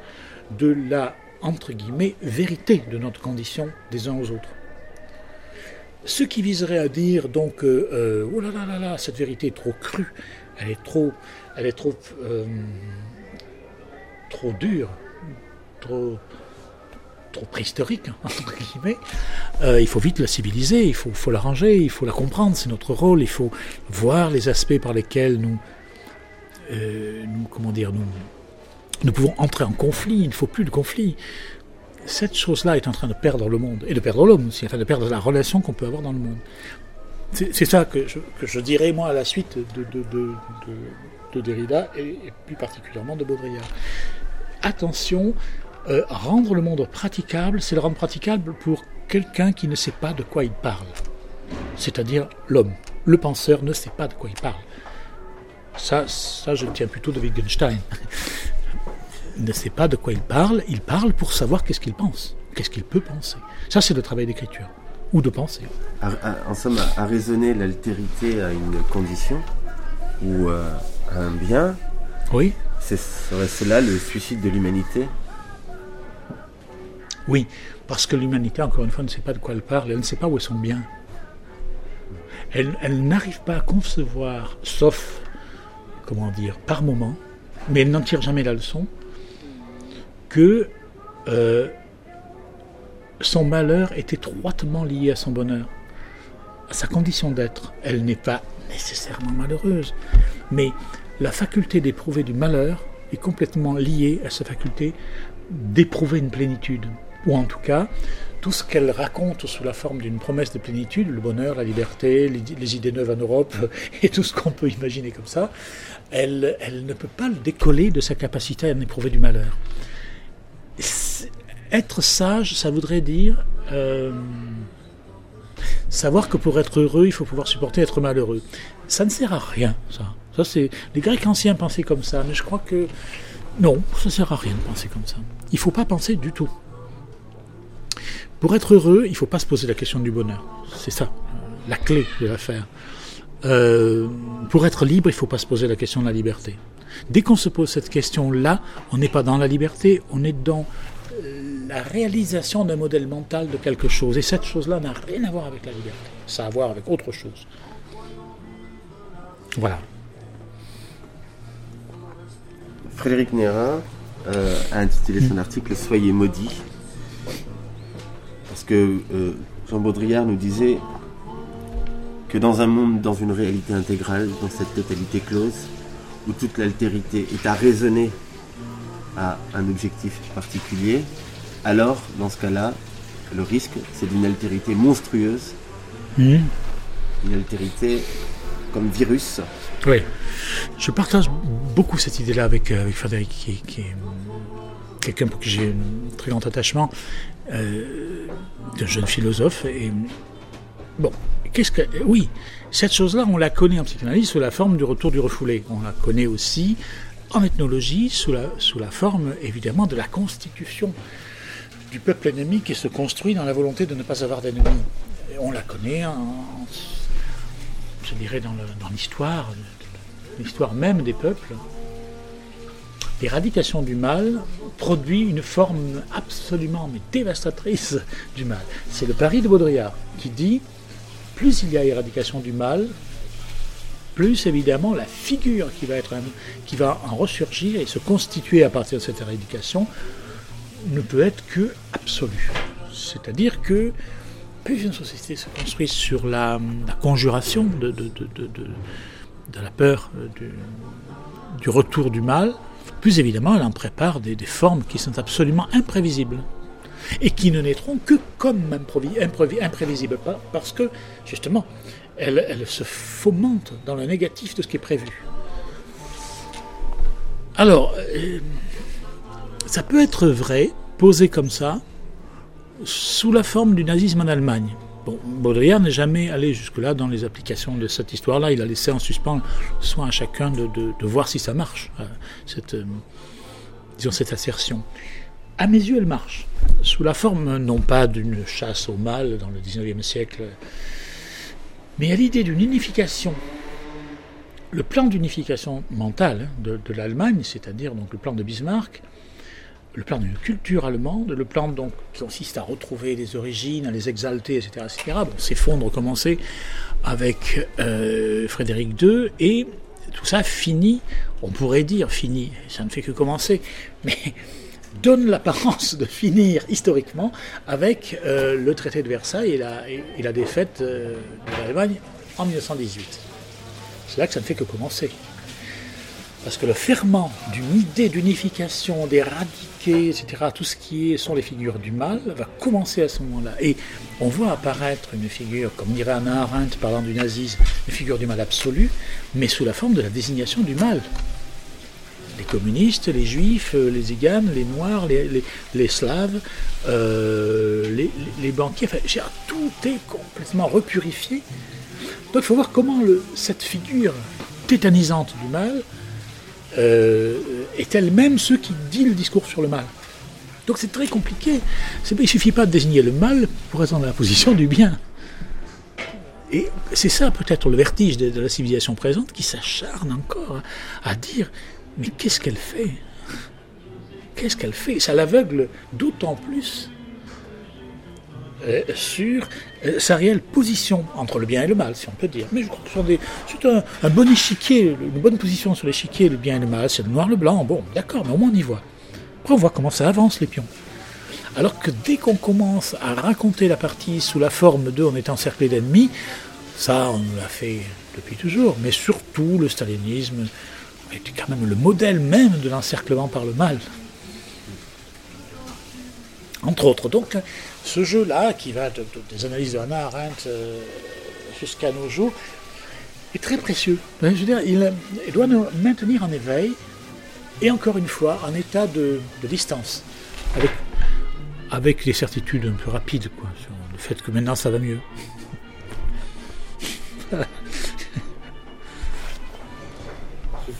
de la, entre guillemets, vérité de notre condition des uns aux autres. Ce qui viserait à dire donc, euh, euh, oh là là là là, cette vérité est trop crue, elle est trop, euh, trop dure, trop, trop préhistorique, entre guillemets. il faut vite la civiliser, il faut, faut la ranger, il faut la comprendre, c'est notre rôle, il faut voir les aspects par lesquels nous, nous comment nous, nous pouvons entrer en conflit, il ne faut plus de conflit cette chose-là est en train de perdre le monde, et de perdre l'homme aussi, enfin de perdre la relation qu'on peut avoir dans le monde. C'est ça que je, dirais, moi, à la suite de, de, Derrida, et, plus particulièrement de Baudrillard. Attention, euh, rendre le monde praticable, c'est le rendre praticable pour quelqu'un qui ne sait pas de quoi il parle. C'est-à-dire l'homme. Le penseur ne sait pas de quoi il parle. Ça, ça je tiens plutôt de Wittgenstein ne sait pas de quoi il parle, il parle pour savoir qu'est-ce qu'il pense, qu'est-ce qu'il peut penser. Ça, c'est le travail d'écriture, ou de pensée. en somme, à, raisonner l'altérité à une condition, ou euh, à un bien, oui. serait cela le suicide de l'humanité? Oui, parce que l'humanité, encore une fois, ne sait pas de quoi elle parle, elle ne sait pas où est son bien. Elle, elle n'arrive pas à concevoir, sauf, comment dire, par moment, mais elle n'en tire jamais la leçon, euh, son malheur est étroitement lié à son bonheur, à sa condition d'être. Elle n'est pas nécessairement malheureuse, mais la faculté d'éprouver du malheur est complètement liée à sa faculté d'éprouver une plénitude, ou en tout cas, tout ce qu'elle raconte sous la forme d'une promesse de plénitude, le bonheur, la liberté, les, idées neuves en Europe et tout ce qu'on peut imaginer comme ça, elle, elle ne peut pas le décoller de sa capacité à en éprouver du malheur être sage, ça voudrait dire euh, savoir que pour être heureux, il faut pouvoir supporter être malheureux. Ça ne sert à rien, ça. Les Grecs anciens pensaient comme ça, mais je crois que non, ça ne sert à rien de penser comme ça. Il ne faut pas penser du tout. Pour être heureux, il ne faut pas se poser la question du bonheur. C'est ça, la clé de l'affaire. Euh, pour être libre, il ne faut pas se poser la question de la liberté. Dès qu'on se pose cette question-là, on n'est pas dans la liberté, on est dans euh, la réalisation d'un modèle mental de quelque chose. Et cette chose-là n'a rien à voir avec la liberté. Ça a à voir avec autre chose. Voilà. Frédéric Nérin euh, a intitulé son article Soyez maudits. Parce que euh, Jean Baudrillard nous disait que dans un monde, dans une réalité intégrale, dans cette totalité close, où toute l'altérité est à raisonner à un objectif particulier, alors dans ce cas-là, le risque, c'est d'une altérité monstrueuse, mmh. une altérité comme virus, Oui, je partage beaucoup cette idée-là avec, avec Frédéric, qui, est quelqu'un pour qui j'ai un très grand attachement, euh, d'un jeune philosophe. Et bon, qu'est-ce que. Oui, cette chose-là, on la connaît en psychanalyse sous la forme du retour du refoulé. On la connaît aussi en ethnologie sous la, sous la forme, évidemment, de la constitution du peuple ennemi qui se construit dans la volonté de ne pas avoir d'ennemis. On la connaît, je dirais, dans l'histoire, l'histoire même des peuples. L'éradication du mal produit une forme absolument mais dévastatrice du mal. C'est le pari de Baudrillard qui dit plus il y a éradication du mal, plus évidemment la figure qui va, en ressurgir et se constituer à partir de cette éradication ne peut être que absolue. C'est-à-dire que plus une société se construit sur la, conjuration de, de, la peur euh, du, retour du mal, plus évidemment elle en prépare des, formes qui sont absolument imprévisibles et qui ne naîtront que comme imprévisibles parce que justement elles, se fomentent dans le négatif de ce qui est prévu. Alors, euh, ça peut être vrai, posé comme ça, sous la forme du nazisme en Allemagne. Bon, Baudrillard n'est jamais allé jusque-là dans les applications de cette histoire-là. Il a laissé en suspens soin à chacun de, voir si ça marche, euh, cette, euh, disons, cette assertion. À mes yeux, elle marche. Sous la forme, non pas d'une chasse au mal dans le XIXe siècle, mais à l'idée d'une unification. Le plan d'unification mentale de, de l'Allemagne, c'est-à-dire donc le plan de Bismarck, le plan d'une culture allemande, le plan donc qui consiste à retrouver les origines, à les exalter, etc., etc. Bon, s'effondre, commencer avec euh, Frédéric II, et tout ça finit, on pourrait dire fini, ça ne fait que commencer, mais donne l'apparence de finir historiquement avec euh, le traité de Versailles et la, défaite euh, de l'Allemagne en 1918. C'est là que ça ne fait que commencer. Parce que le ferment d'une idée d'unification, d'éradiquer, etc., tout ce qui sont les figures du mal, va commencer à ce moment-là. Et on voit apparaître une figure, comme dirait Anna Arendt parlant du nazisme, une figure du mal absolu, mais sous la forme de la désignation du mal. Les communistes, les juifs, les ziganes, les noirs, les, slaves, euh, les, banquiers, enfin, tout est complètement repurifié. Donc il faut voir comment cette figure tétanisante du mal euh, est elle-même ce qui dit le discours sur le mal. Donc c'est très compliqué. Il ne suffit pas de désigner le mal pour être dans la position du bien. Et c'est ça peut-être le vertige de, la civilisation présente qui s'acharne encore à, dire mais qu'est-ce qu'elle fait? Qu'est-ce qu'elle fait? Ça l'aveugle d'autant plus euh, sur euh, sa réelle position entre le bien et le mal, si on peut dire. Mais je crois que c'est un, bon échiquier, une bonne position sur l'échiquier, le bien et le mal, c'est le noir, le blanc, bon, d'accord, mais au moins on y voit. Après on voit comment ça avance les pions. Alors que dès qu'on commence à raconter la partie sous la forme de on est encerclé d'ennemis, ça on l'a fait depuis toujours, mais surtout le stalinisme était quand même le modèle même de l'encerclement par le mal. Entre autres, donc, ce jeu-là, qui va des analyses de Hannah Arendt euh, jusqu'à nos jours, est très précieux. Je veux dire, il, doit nous maintenir en éveil et encore une fois en état de, distance, avec, avec les certitudes un peu rapides quoi, sur le fait que maintenant ça va mieux.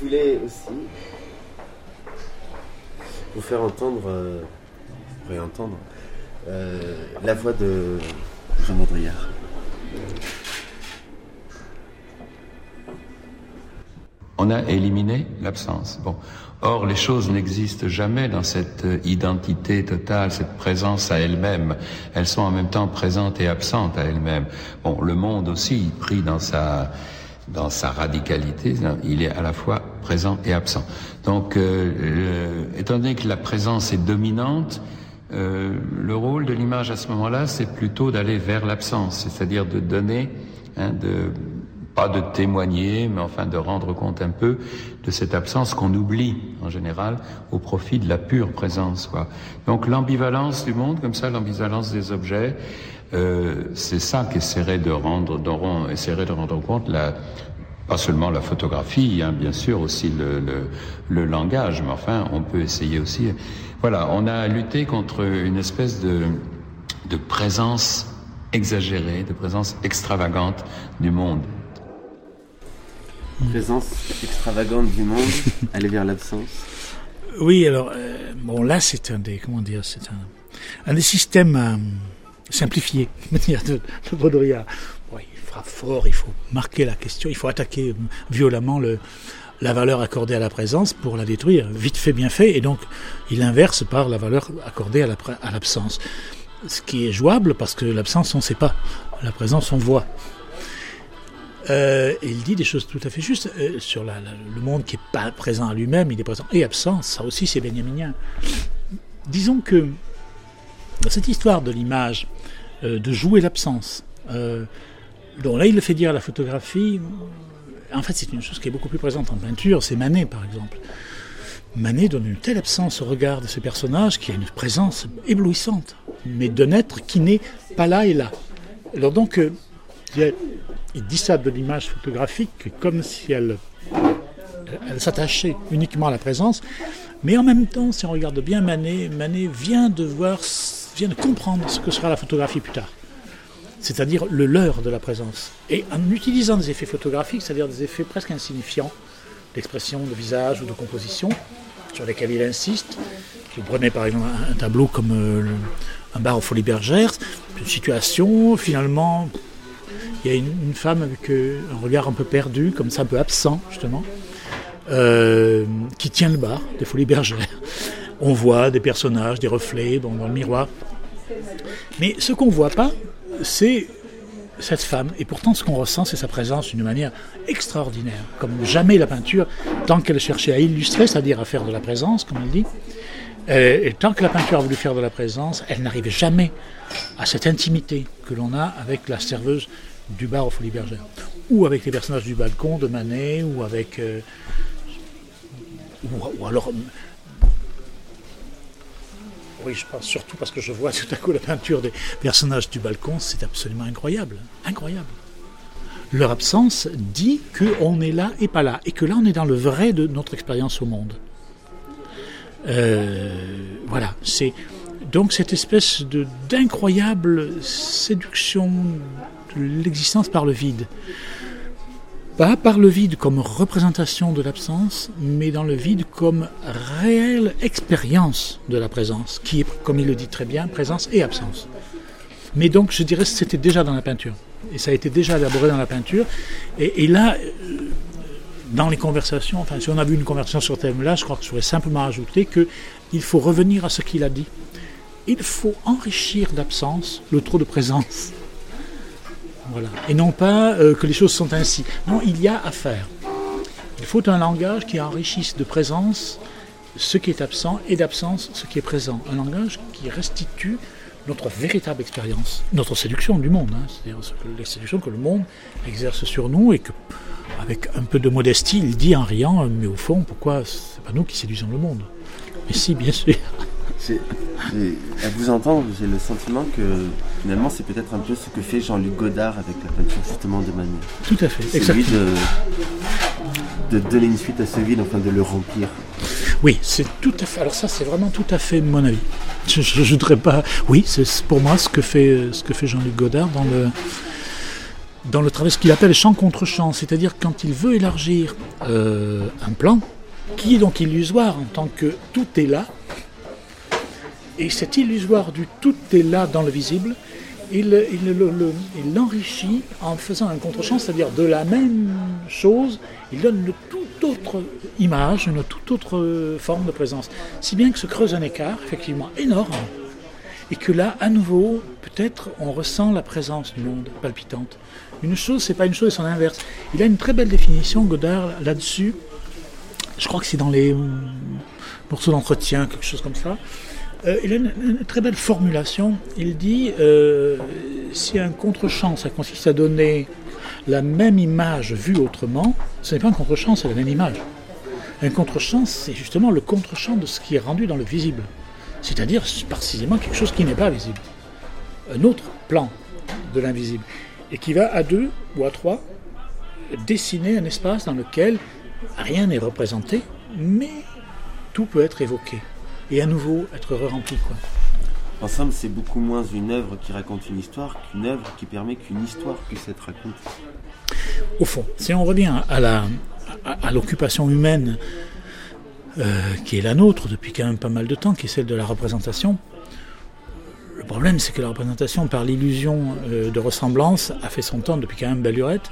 voulais aussi vous faire entendre, euh, réentendre, euh, la voix de Jean Baudrillard. On a éliminé l'absence. Bon. Or, les choses n'existent jamais dans cette identité totale, cette présence à elle-même. Elles sont en même temps présentes et absentes à elles-mêmes. Bon, le monde aussi, pris dans sa dans sa radicalité, il est à la fois présent et absent. Donc, euh, étant donné que la présence est dominante, euh, le rôle de l'image à ce moment-là, c'est plutôt d'aller vers l'absence, c'est-à-dire de donner, hein, de pas de témoigner, mais enfin de rendre compte un peu de cette absence qu'on oublie en général au profit de la pure présence. Quoi. Donc l'ambivalence du monde, comme ça, l'ambivalence des objets, euh, c'est ça qu'essaierait de rendre, dont essaierait de rendre compte la, Pas seulement la photographie, hein, bien sûr, aussi le, le, le, langage, mais enfin, on peut essayer aussi. Voilà, on a lutté contre une espèce de, de présence exagérée, de présence extravagante du monde. Présence extravagante du monde, aller vers l'absence. Oui, alors, euh, bon, là, c'est un des, comment dire, c'est un, un des systèmes euh, simplifiés, de, de. Bon, il frappe fort, il faut marquer la question, il faut attaquer violemment le, la valeur accordée à la présence pour la détruire. Vite fait, bien fait, et donc il inverse par la valeur accordée à l'absence. Ce qui est jouable parce que l'absence, on ne sait pas. La présence, on voit. Euh, il dit des choses tout à fait justes euh, sur le monde qui n'est pas présent à lui-même, il est présent et absent. Ça aussi, c'est bénjaminien. Disons que cette histoire de l'image, de jouer l'absence, euh, dont là, il le fait dire à la photographie. En fait, c'est une chose qui est beaucoup plus présente en peinture. C'est Manet, par exemple. Manet donne une telle absence au regard de ce personnage qui a une présence éblouissante, mais d'un être qui n'est pas là et là. Alors donc, euh, il dit ça de l'image photographique comme si elle, elle s'attachait uniquement à la présence, mais en même temps, si on regarde bien Manet, Manet vient de voir, vient de comprendre ce que sera la photographie plus tard. C'est-à-dire le leurre de la présence. Et en utilisant des effets photographiques, c'est-à-dire des effets presque insignifiants, d'expression de visage ou de composition, sur lesquels il insiste. Vous prenez par exemple un, tableau comme euh, un bar aux Folies Bergères, une situation finalement il y a une, une femme avec euh, un regard un peu perdu, comme ça, un peu absent, justement, euh, qui tient le bar des Folies Bergères. On voit des personnages, des reflets dans le miroir. Mais ce qu'on ne voit pas, c'est cette femme. Et pourtant, ce qu'on ressent, c'est sa présence d'une manière extraordinaire, comme jamais la peinture, tant qu'elle cherchait à illustrer, c'est-à-dire à faire de la présence, comme elle dit. Et, et tant que la peinture a voulu faire de la présence, elle n'arrivait jamais à cette intimité que l'on a avec la serveuse du bar aux Folies Bergères, ou avec les personnages du balcon de Manet, ou avec. Euh, ou, alors. Oui, je pense surtout parce que je vois tout à coup la peinture des personnages du balcon, c'est absolument incroyable. Incroyable. Leur absence dit qu'on est là et pas là, et que là on est dans le vrai de notre expérience au monde. Euh, voilà, c'est donc cette espèce de d'incroyable séduction l'existence par le vide. Pas par le vide comme représentation de l'absence, mais dans le vide comme réelle expérience de la présence, qui est, comme il le dit très bien, présence et absence. Mais donc, je dirais que c'était déjà dans la peinture. Et ça a été déjà élaboré dans la peinture. Et, là, dans les conversations, enfin, si on a vu une conversation sur ce thème-là, je crois que je voudrais simplement ajouter qu'il faut revenir à ce qu'il a dit. Il faut enrichir d'absence le trop de présence. Et non pas euh, que les choses sont ainsi. Non, il y a à faire. Il faut un langage qui enrichisse de présence ce qui est absent et d'absence ce qui est présent. Un langage qui restitue notre véritable expérience, notre séduction du monde, hein, c'est-à-dire les séductions que le monde exerce sur nous et que, avec un peu de modestie, il dit en riant, mais au fond, pourquoi c'est pas nous qui séduisons le monde? Mais si, bien sûr. À vous entendre, j'ai le sentiment que finalement c'est peut-être un peu ce que fait Jean-Luc Godard avec la peinture justement de Manet. Tout à fait, lui de, de donner une suite à ce vide, enfin de le remplir. Oui, c'est tout à fait. Alors ça, c'est vraiment tout à fait mon avis. Je n'ajouterais pas. Oui, c'est pour moi ce que fait ce que fait Jean-Luc Godard dans le dans le travail, ce qu'il appelle champ contre champ, c'est-à-dire quand il veut élargir euh, un plan qui est donc illusoire en tant que tout est là, et cet illusoire du tout est là dans le visible, il, l'enrichit en faisant un contre-champ, c'est-à-dire de la même chose, il donne une toute autre image, une toute autre forme de présence. Si bien que se creuse un écart, effectivement, énorme, et que là, à nouveau, peut-être, on ressent la présence du monde palpitante. Une chose, c'est pas une chose et son inverse. Il a une très belle définition, Godard, là-dessus. Je crois que c'est dans les morceaux d'entretien, quelque chose comme ça. Euh, il a une, très belle formulation. Il dit euh, si un contre-champ, ça consiste à donner la même image vue autrement, ce n'est pas un contre-champ, c'est la même image. Un contre-champ, c'est justement le contre-champ de ce qui est rendu dans le visible, c'est-à-dire précisément quelque chose qui n'est pas visible. Un autre plan de l'invisible, et qui va à deux ou à trois dessiner un espace dans lequel rien n'est représenté, mais tout peut être évoqué et à nouveau être rempli. Quoi. En somme, c'est beaucoup moins une œuvre qui raconte une histoire qu'une œuvre qui permet qu'une histoire puisse être racontée. Au fond, si on revient à la à, l'occupation humaine euh, qui est la nôtre depuis quand même pas mal de temps, qui est celle de la représentation, le problème c'est que la représentation par l'illusion euh, de ressemblance a fait son temps depuis quand même belle lurette,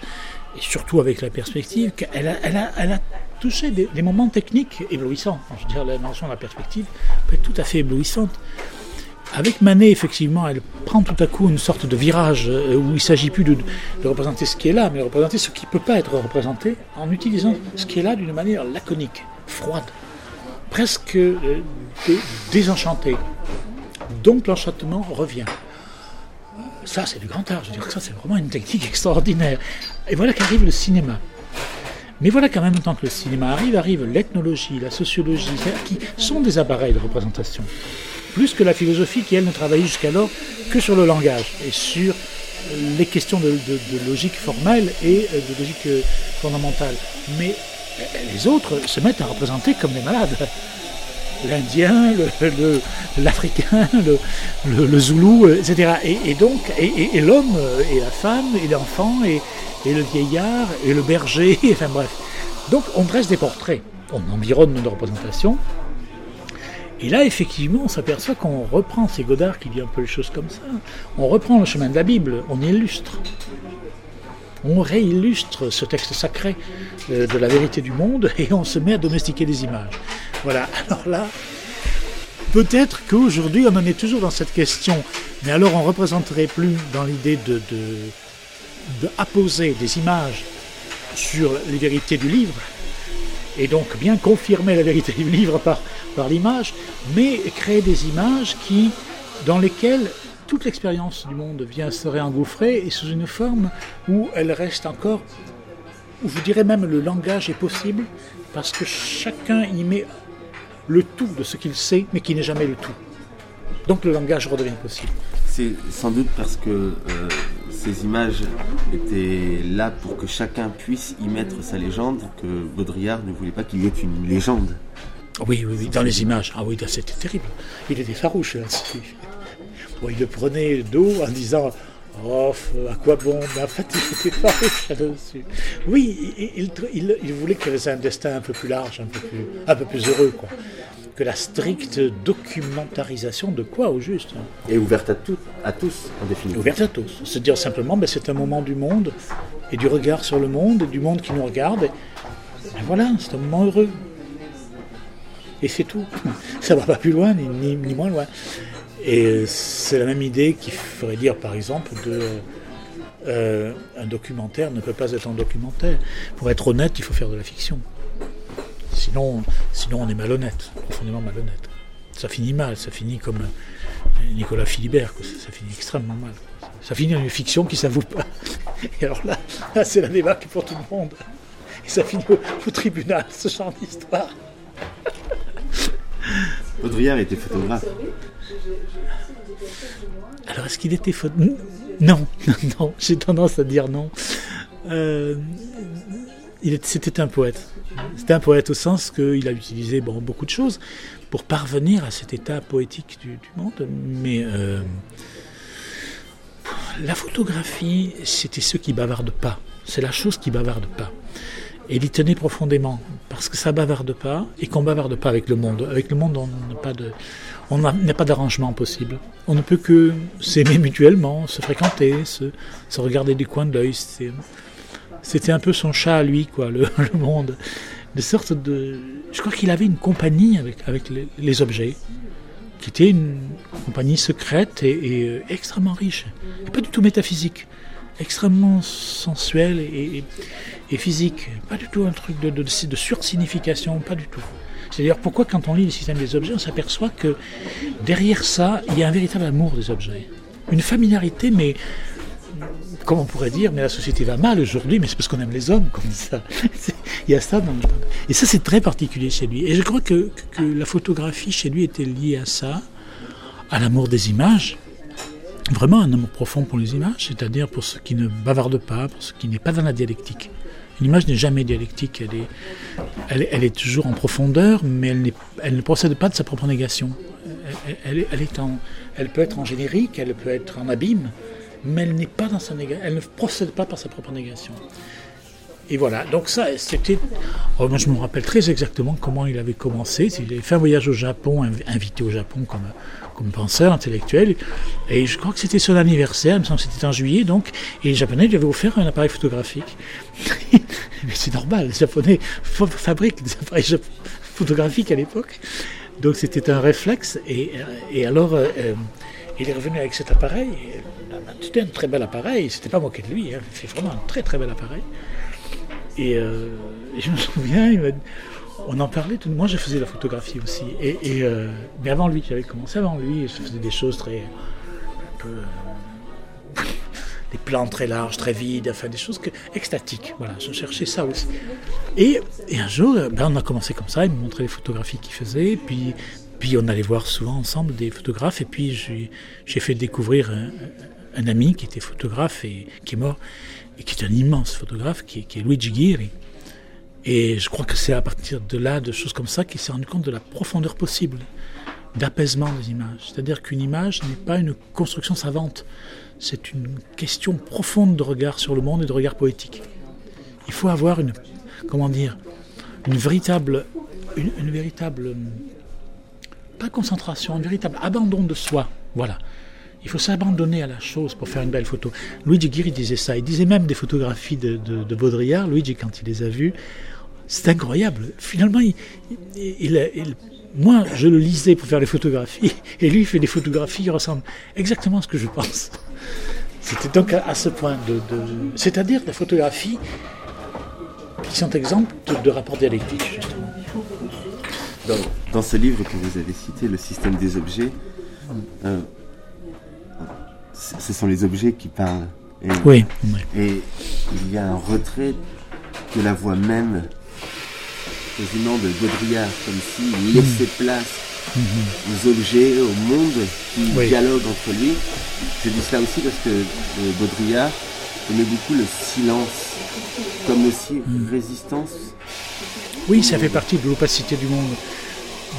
et surtout avec la perspective qu'elle a, elle a, elle a touché des, des, moments techniques éblouissants. Je veux dire, la notion de la perspective peut être tout à fait éblouissante. Avec Manet, effectivement, elle prend tout à coup une sorte de virage euh, où il ne s'agit plus de, représenter ce qui est là, mais de représenter ce qui ne peut pas être représenté en utilisant ce qui est là d'une manière laconique, froide, presque euh, désenchantée. Donc l'enchantement revient. Ça, c'est du grand art. Je veux dire que ça, c'est vraiment une technique extraordinaire. Et voilà qu'arrive le cinéma. Mais voilà qu'en même temps que le cinéma arrive, arrive l'ethnologie, la sociologie, qui sont des appareils de représentation plus que la philosophie qui, elle, ne travaillait jusqu'alors que sur le langage et sur les questions de, logique formelle et de logique euh, fondamentale. Mais euh, les autres se mettent à représenter comme des malades. L'Indien, l'Africain, le, Zoulou, etc. Et, donc, et, l'homme, et la femme, et l'enfant, et, le vieillard, et le berger, enfin bref. Donc on dresse des portraits, on environne nos représentations, et là, effectivement, on s'aperçoit qu'on reprend, c'est Godard qui dit un peu les choses comme ça, on reprend le chemin de la Bible, on illustre. On réillustre ce texte sacré euh, de la vérité du monde et on se met à domestiquer des images. Voilà, alors là, peut-être qu'aujourd'hui on en est toujours dans cette question, mais alors on ne représenterait plus dans l'idée de, de, apposer des images sur les vérités du livre, et donc bien confirmer la vérité du livre par, par l'image, mais créer des images qui, dans lesquelles toute l'expérience du monde vient se réengouffrer et sous une forme où elle reste encore, où je dirais même le langage est possible, parce que chacun y met le tout de ce qu'il sait, mais qui n'est jamais le tout. Donc le langage redevient possible. C'est sans doute parce que euh, ces images étaient là pour que chacun puisse y mettre sa légende, que Baudrillard ne voulait pas qu'il y ait une légende. Oui, oui, oui, dans les images. Ah oui, c'était terrible. Il était farouche là-dessus. Bon, il le prenait dos en disant Oh, à quoi bon? Mais en fait, il était farouche là-dessus. Oui, il, il, voulait qu'il ait un destin un peu plus large, un peu plus, un peu plus heureux, quoi que la stricte documentarisation de quoi au juste. Hein? Et ouverte à, tout, à tous, en définitive. Ouverte à tous. Se dire simplement, ben, c'est un moment du monde, et du regard sur le monde, et du monde qui nous regarde. Et, ben, voilà, c'est un moment heureux. Et c'est tout. Ça va pas plus loin, ni, ni, moins loin. Et c'est la même idée qu'il ferait dire, par exemple, de... Euh, un documentaire ne peut pas être un documentaire. Pour être honnête, il faut faire de la fiction. Sinon, sinon on est malhonnête, profondément malhonnête. Ça finit mal, ça finit comme Nicolas Philibert, ça, finit extrêmement mal. Ça finit dans une fiction qui ne s'avoue pas. Et alors là, c'est la débat pour tout le monde. Et ça finit au, tribunal, ce genre d'histoire. Baudrillard était photographe. Alors, est-ce qu'il était photographe Non, non, j'ai tendance à dire non. Euh, c'était un poète. C'était un poète au sens qu'il a utilisé bon, beaucoup de choses pour parvenir à cet état poétique du, monde. Mais euh, la photographie, c'était ce qui bavarde pas. C'est la chose qui bavarde pas. Et il y tenait profondément, parce que ça bavarde pas, et qu'on bavarde pas avec le monde. Avec le monde, on n'a pas de, on n'a pas d'arrangement possible. On ne peut que s'aimer mutuellement, se fréquenter, se, regarder du coin de l'œil. C'était un peu son chat à lui, quoi, le, monde. De sorte de. Je crois qu'il avait une compagnie avec, les, objets, qui était une compagnie secrète et, euh, extrêmement riche. Pas du tout métaphysique, extrêmement sensuelle et, physique. Pas du tout un truc de, de, de sursignification, pas du tout. C'est-à-dire pourquoi quand on lit le système des objets, on s'aperçoit que derrière ça, il y a un véritable amour des objets. Une familiarité, mais comme on pourrait dire, mais la société va mal aujourd'hui, mais c'est parce qu'on aime les hommes comme ça. Il y a ça dans le Et ça, c'est très particulier chez lui. Et je crois que, que, la photographie chez lui était liée à ça, à l'amour des images. Vraiment un amour profond pour les images, c'est-à-dire pour ce qui ne bavarde pas, pour ce qui n'est pas dans la dialectique. Une image n'est jamais dialectique, elle est, toujours en profondeur, mais elle, ne procède pas de sa propre négation. Elle, peut être en générique, elle peut être en abîme, mais elle ne procède pas par sa propre négation. Et voilà, donc ça, c'était. Oh, moi, je me rappelle très exactement comment il avait commencé. Il avait fait un voyage au Japon, invité au Japon comme, comme penseur intellectuel. Et je crois que c'était son anniversaire, il me semble que c'était en juillet, donc. Et les Japonais lui avaient offert un appareil photographique. Mais c'est normal, les Japonais fabriquent des appareils photographiques à l'époque. Donc c'était un réflexe. Et, et alors, euh, euh, il est revenu avec cet appareil. C'était un très bel appareil, c'était pas moqué de lui, hein. c'est vraiment un très très bel appareil. Euh, et, je me souviens, on en parlait, tout, moi je faisais la photographie aussi. Et, euh, mais avant lui, j'avais commencé avant lui, je faisais des choses très. Un peu, euh, des plans très larges, très vides, enfin des choses que, extatiques. Voilà, je cherchais ça aussi. Et, un jour, ben, on a commencé comme ça, il me montrait les photographies qu'il faisait, puis, puis on allait voir souvent ensemble des photographes, et puis j'ai fait découvrir un, ami qui était photographe et qui est mort et qui est un immense photographe, qui, est Luigi Ghiri. Et je crois que c'est à partir de là, de choses comme ça, qu'il s'est rendu compte de la profondeur possible d'apaisement des images. C'est-à-dire qu'une image n'est pas une construction savante, c'est une question profonde de regard sur le monde et de regard poétique. Il faut avoir une, comment dire, une véritable, une, véritable, pas concentration, un véritable abandon de soi. Voilà. Il faut s'abandonner à la chose pour faire une belle photo. Luigi Ghiri disait ça. Il disait même des photographies de, de, Baudrillard. Luigi, quand il les a vues, c'est incroyable. Finalement, il, moi, je le lisais pour faire les photographies, et lui, il fait des photographies qui ressemblent exactement à ce que je pense. C'était donc à, ce point de, c'est-à-dire des photographies qui sont exemples de, rapports dialectiques, justement. Dans, dans, ce livre que vous avez cité, Le système des objets, euh, ce sont les objets qui parlent. Et, oui. Et il y a un retrait de la voix même, quasiment de Baudrillard, comme s'il laissait mm. place aux objets, au monde qui dialogue entre lui. Je dis cela aussi parce que euh, Baudrillard aimait beaucoup le silence, comme aussi mm. résistance. Oui, ça fait partie de l'opacité du monde.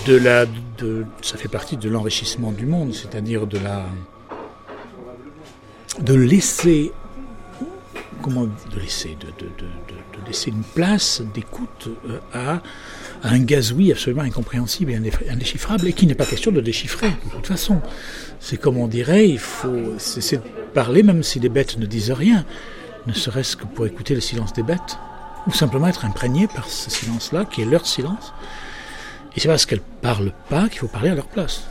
De la, de, ça fait partie de l'enrichissement du monde, c'est-à-dire de la, de laisser comment de laisser de, laisser une place d'écoute euh, à, un gazouille absolument incompréhensible et indéchiffrable et qui n'est pas question de déchiffrer de toute façon. C'est comme on dirait, il faut cesser de parler même si les bêtes ne disent rien, ne serait-ce que pour écouter le silence des bêtes ou simplement être imprégné par ce silence-là qui est leur silence. Et c'est parce qu'elles parlent pas qu'il faut parler à leur place.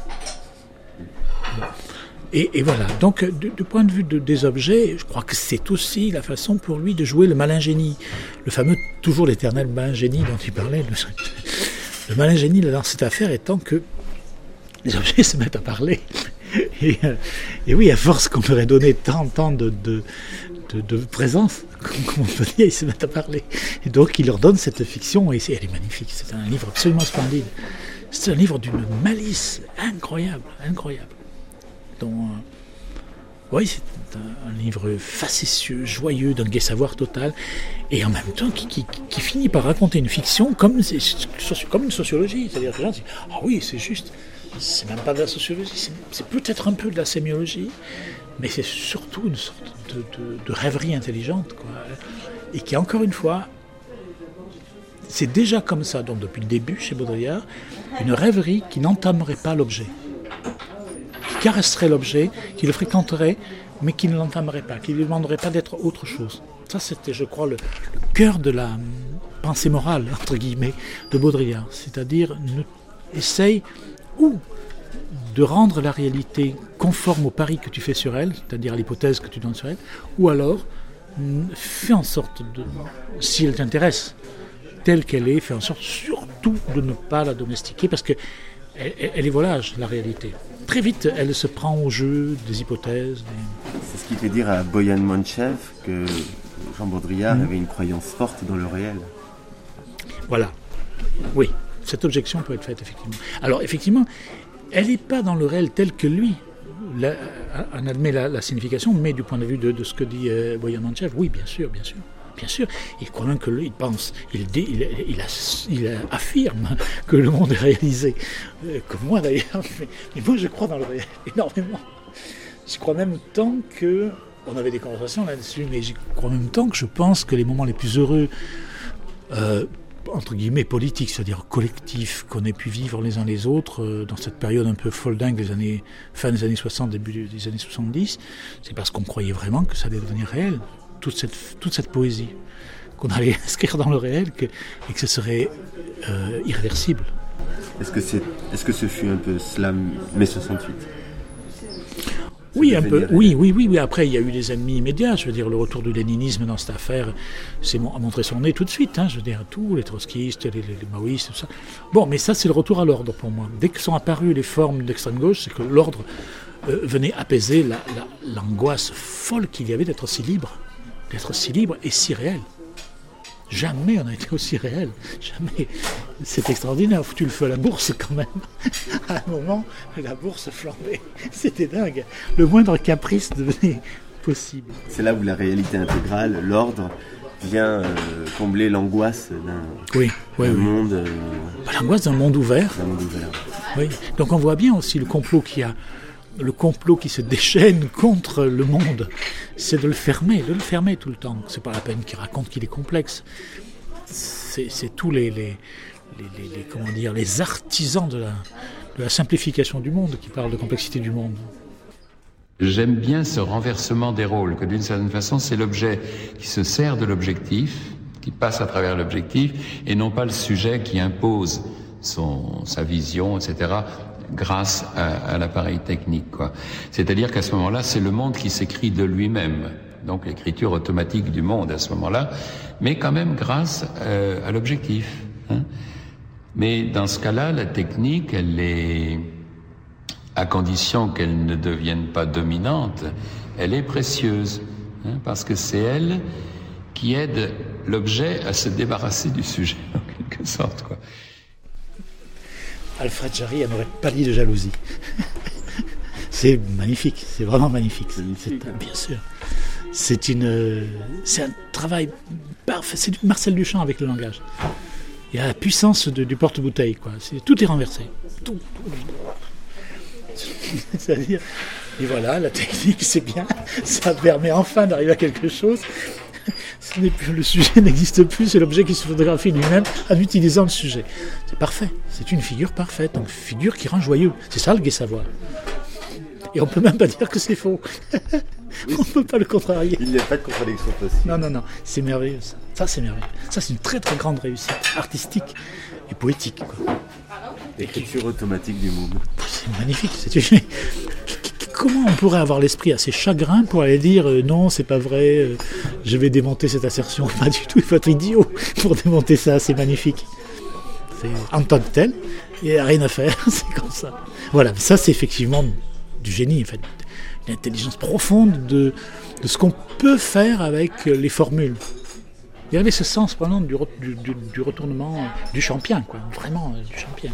Et, voilà, donc du, point de vue des objets, je crois que c'est aussi la façon pour lui de jouer le malin génie. Le fameux, toujours l'éternel malin génie dont il parlait. Le, le malin génie dans cette affaire étant que les objets se mettent à parler. Et, euh, oui, à force qu'on leur ait donné tant, tant de, présence, comme on peut dire, ils se mettent à parler. Et donc il leur donne cette fiction, et elle est magnifique, c'est un livre absolument splendide. C'est un livre d'une malice incroyable, incroyable. Euh, oui, c'est un, livre facétieux, joyeux, d'un gai savoir total, et en même temps qui, finit par raconter une fiction comme, une sociologie. C'est-à-dire que les gens disent Ah oui, c'est juste, c'est même pas de la sociologie, c'est peut-être un peu de la sémiologie, mais c'est surtout une sorte de, rêverie intelligente. Et qui, encore une fois, c'est déjà comme ça, donc depuis le début chez Baudrillard, une rêverie qui n'entamerait pas l'objet caresserait l'objet, qui le fréquenterait, mais qui ne l'entamerait pas, qui ne lui demanderait pas d'être autre chose. Ça, c'était, je crois, le, cœur de la pensée morale, entre guillemets, de Baudrillard. C'est-à-dire, essaye ou de rendre la réalité conforme au pari que tu fais sur elle, c'est-à-dire à, l'hypothèse que tu donnes sur elle, ou alors fais en sorte de, si elle t'intéresse, telle qu'elle est, fais en sorte surtout de ne pas la domestiquer, parce que elle est volage, la réalité très vite, elle se prend au jeu des hypothèses. C'est ce qui fait dire à Boyan Monchev que Jean Baudrillard mhm. avait une croyance forte dans le réel. Voilà. Oui, cette objection peut être faite, effectivement. Alors, effectivement, elle n'est pas dans le réel tel que lui en admet la, signification, mais du point de vue de, ce que dit euh, Boyan Monchev, oui, bien sûr, bien sûr. Bien sûr. Il croit même que il pense, il, affirme que le monde est réalisé. Euh, comme moi d'ailleurs, mais, moi je crois dans le réel énormément. Je crois même tant que. On avait des conversations là-dessus, mais je crois même tant que je pense que les moments les plus heureux euh, entre guillemets politique, c'est-à-dire collectif, qu'on ait pu vivre les uns les autres euh, dans cette période un peu folle dingue des années, fin des années 60, début des années 70, c'est parce qu'on croyait vraiment que ça allait devenir réel, toute cette, toute cette poésie, qu'on allait inscrire dans le réel que, et que ce serait euh, irréversible. Est-ce que, c'est, est-ce que ce fut un peu slam mai 68 oui, un peu. Oui, oui, oui, oui. Après, il y a eu des ennemis immédiats. Je veux dire, le retour du léninisme dans cette affaire, c'est montré son nez tout de suite. Hein, je veux dire, tous les trotskistes, les, maoïstes, tout ça. Bon, mais ça, c'est le retour à l'ordre pour moi. Dès que sont apparues les formes d'extrême gauche, c'est que l'ordre euh, venait apaiser l'angoisse folle qu'il y avait d'être si libre, d'être si libre et si réel. Jamais on a été aussi réel. Jamais. C'est extraordinaire. Foutu le feu à la bourse quand même. À un moment, la bourse flambait. C'était dingue. Le moindre caprice devenait possible. C'est là où la réalité intégrale, l'ordre, vient euh, combler l'angoisse d'un oui, monde. Euh, bah, l'angoisse d'un monde ouvert. monde ouvert. Oui. Donc on voit bien aussi le complot qui a le complot qui se déchaîne contre le monde, c'est de le fermer, de le fermer tout le temps. C'est pas la peine qu'il raconte qu'il est complexe. C'est tous les, les, comment dire, les artisans de la, de la simplification du monde qui parlent de complexité du monde. J'aime bien ce renversement des rôles, que d'une certaine façon, c'est l'objet qui se sert de l'objectif, qui passe à travers l'objectif, et non pas le sujet qui impose son, sa vision, etc., grâce à, l'appareil technique. C'est-à-dire qu'à ce moment-là, c'est le monde qui s'écrit de lui-même, donc l'écriture automatique du monde à ce moment-là, mais quand même grâce euh, à l'objectif. Hein. Mais dans ce cas-là, la technique, elle est, à condition qu'elle ne devienne pas dominante, elle est précieuse, hein, parce que c'est elle qui aide l'objet à se débarrasser du sujet, en quelque sorte. Quoi. Alfred Jarry en aurait pâli de jalousie. c'est magnifique, c'est vraiment magnifique. bien sûr. C'est une, c'est un travail parfait. C'est du Marcel Duchamp avec le langage. Il y a la puissance du porte-bouteille, quoi. tout est renversé. Tout. C'est-à-dire, et voilà, la technique, c'est bien. Ça permet enfin d'arriver à quelque chose le sujet n'existe plus, c'est l'objet qui se photographie lui-même en utilisant le sujet. C'est parfait, c'est une figure parfaite, donc figure qui rend joyeux. C'est ça le gai savoir. Et on peut même pas dire que c'est faux. on ne peut pas le contrarier. Il n'y a pas de contradiction possible. Non, non, non, c'est merveilleux ça. Ça, c'est merveilleux. Ça, c'est une très très grande réussite artistique et poétique. L'écriture automatique du monde. C'est magnifique. C'est une comment on pourrait avoir l'esprit assez chagrin pour aller dire euh, non, c'est pas vrai, euh, je vais démonter cette assertion Pas du tout, il faut être idiot pour démonter ça, c'est magnifique. En tant que tel, il n'y a rien à faire, c'est comme ça. Voilà, ça c'est effectivement du génie, en fait, profonde de, ce qu'on peut faire avec les formules. Il y avait ce sens vraiment du, du, retournement du champion, quoi, vraiment du champion.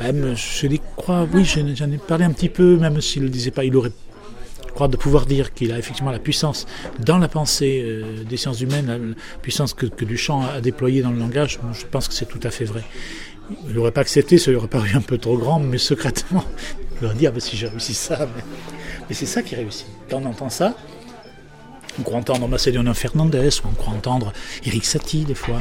Même, je crois, oui, j'en ai parlé un petit peu, même s'il ne le disait pas, il aurait croire de pouvoir dire qu'il a effectivement la puissance dans la pensée euh, des sciences humaines, la, puissance que, Duchamp a déployée dans le langage, je pense que c'est tout à fait vrai. Il n'aurait pas accepté, ça lui aurait paru un peu trop grand, mais secrètement, il aurait dit Ah ben si j'ai réussi ça, mais, c'est ça qui réussit. Quand on entend ça, on croit entendre Macédonien Fernandez, ou on croit entendre Eric Satie des fois.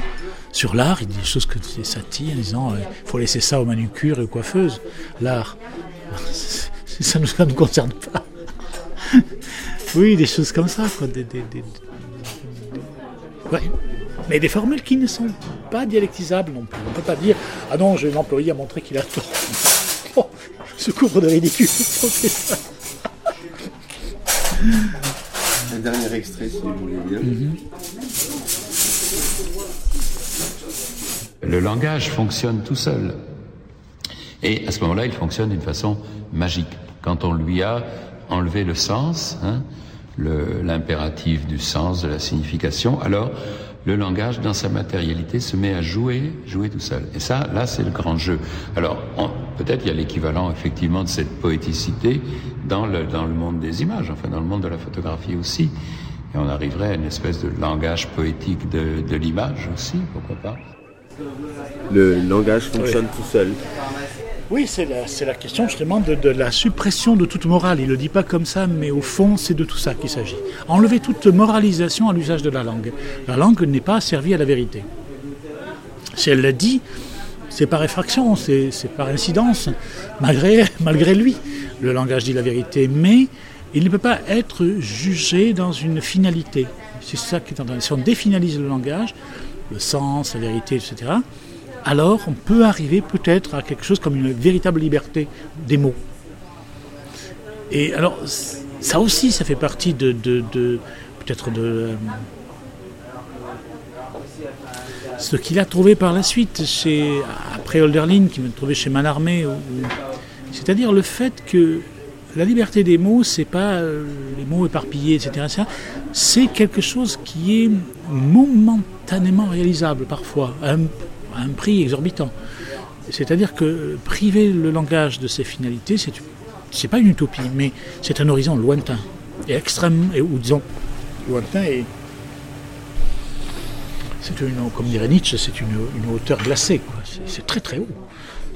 Sur l'art, il dit des choses que c'est Satie en disant il euh, faut laisser ça aux manucures et aux coiffeuses. L'art, ça ne nous, concerne pas. oui, des choses comme ça. Quoi. Mais des formules qui ne sont pas dialectisables non plus. On ne peut pas dire Ah non, je vais m'employer à montrer qu'il a tort. Oh, se couvre de ridicule. Un dernier extrait, si vous voulez bien. Mhm. Le langage fonctionne tout seul. Et à ce moment-là, il fonctionne d'une façon magique. Quand on lui a enlevé le sens, hein, l'impératif du sens, de la signification, alors le langage, dans sa matérialité, se met à jouer, jouer tout seul. Et ça, là, c'est le grand jeu. Alors, peut-être il y a l'équivalent, effectivement, de cette poéticité dans le, dans le monde des images, enfin, dans le monde de la photographie aussi. Et on arriverait à une espèce de langage poétique de, de l'image aussi, pourquoi pas Le langage fonctionne tout seul. Oui, c'est la, question justement de, de, la suppression de toute morale. Il ne le dit pas comme ça, mais au fond, c'est de tout ça qu'il s'agit. Enlever toute moralisation à l'usage de la langue. La langue n'est pas servie à la vérité. Si elle l'a dit, c'est par effraction, c'est par incidence, malgré, lui. Le langage dit la vérité, mais il ne peut pas être jugé dans une finalité. C'est ça qui est en train. Si on définalise le langage, le sens, la vérité, etc., alors on peut arriver peut-être à quelque chose comme une véritable liberté des mots. Et alors, ça aussi, ça fait partie de, peut-être de euh, ce qu'il a trouvé par la suite, après Holderlin, qui m'a trouvé chez Malarmé, c'est-à-dire le fait que la liberté des mots, c'est pas euh, les mots éparpillés, etc. C'est quelque chose qui est momentanément réalisable parfois à un prix exorbitant. C'est-à-dire que priver le langage de ses finalités, c'est c'est pas une utopie, mais c'est un horizon lointain et extrêmement, ou disons lointain et c'est une, comme dirait Nietzsche, c'est une, hauteur glacée. C'est très très haut.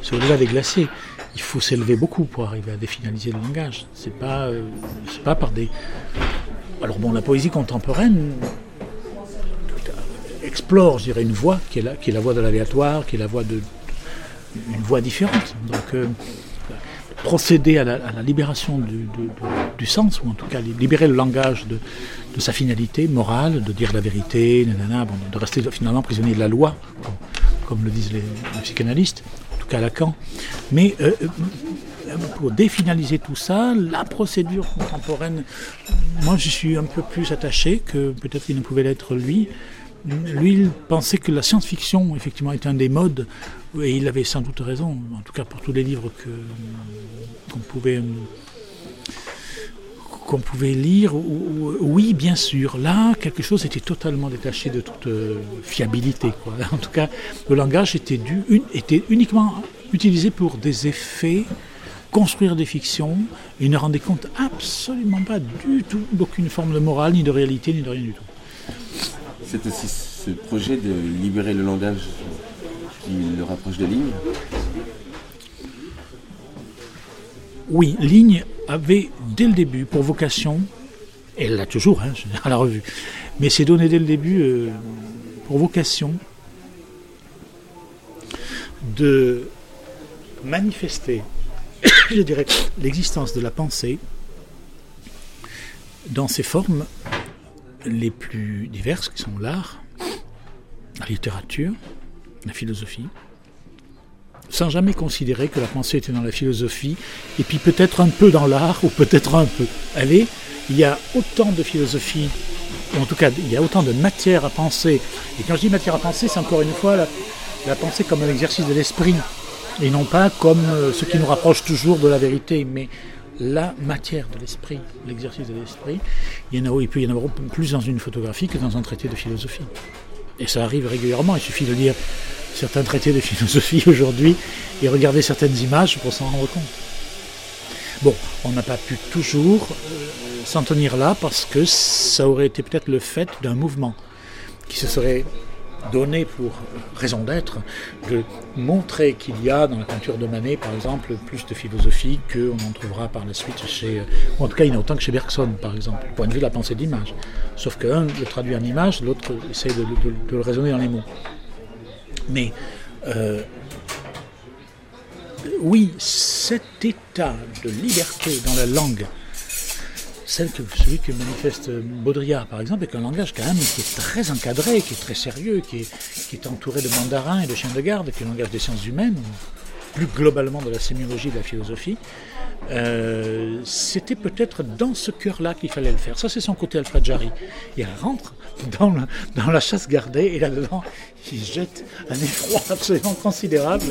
C'est au-delà des glacés. Il faut s'élever beaucoup pour arriver à définaliser le langage. C'est pas, euh, pas par des. Alors bon, la poésie contemporaine explore, je dirais, une voie qui est la, voie de l'aléatoire, qui est la voie de une voie différente. Donc euh, procéder à la, libération du, sens, ou en tout cas libérer le langage de, sa finalité morale, de dire la vérité, de rester finalement prisonnier de la loi, comme, le disent les, psychanalystes, Lacan. Mais euh, euh, pour définaliser tout ça, la procédure contemporaine, moi je suis un peu plus attaché que peut-être il ne pouvait l'être lui lui, il pensait que la science-fiction, effectivement, était un des modes, et il avait sans doute raison, en tout cas pour tous les livres qu'on pouvait, qu'on pouvait lire. Oui, bien sûr, là, quelque chose était totalement détaché de toute euh, fiabilité. En tout cas, le langage était, était uniquement utilisé pour des effets construire des fictions et ne rendait compte absolument pas du tout d'aucune forme de morale, ni de réalité, ni de rien du tout c'est aussi ce projet de libérer le langage qui le rapproche de Ligne Oui, Ligne avait dès le début pour vocation, elle l'a toujours hein, à la revue, mais c'est donné dès le début euh, pour vocation de manifester, je dirais, l'existence de la pensée dans ses formes les plus diverses, qui sont l'art, la littérature, la philosophie, sans jamais considérer que la pensée était dans la philosophie, et puis peut-être un peu dans l'art, ou peut-être un peu. Allez, il y a autant de philosophie, ou en tout cas, il y a autant de matière à penser. Et quand je dis matière à penser, c'est encore une fois la, pensée comme un exercice de l'esprit, et non pas comme euh, ce qui nous rapproche toujours de la vérité, mais la matière de l'esprit, l'exercice de l'esprit, il, y en a, il peut y en avoir plus dans une photographie que dans un traité de philosophie. Et ça arrive régulièrement, il suffit de lire certains traités de philosophie aujourd'hui et regarder certaines images pour s'en rendre compte. Bon, on n'a pas pu toujours euh, s'en tenir là parce que ça aurait été peut-être le fait d'un mouvement qui se serait donné pour raison d'être de montrer qu'il y a dans la peinture de Manet, par exemple, plus de philosophie qu'on en trouvera par la suite chez. Ou en tout cas, il y en a autant que chez Bergson, par exemple, point de vue de la pensée d'image. Sauf qu'un le traduit en image, l'autre essaie de, le raisonner dans les mots. Mais. Euh, oui, cet état de liberté dans la langue celui que manifeste Baudrillard, par exemple, avec un langage quand même qui est très encadré, qui est très sérieux, qui est, entouré de mandarins et de chiens de garde, qui est le langage des sciences humaines, plus globalement de la sémiologie et de la philosophie. Euh, c'était peut-être dans ce cœur-là qu'il fallait le faire. Ça, c'est son côté Alfred Jarry. Il rentre dans la, chasse gardée et là-dedans, il jette un effroi absolument considérable.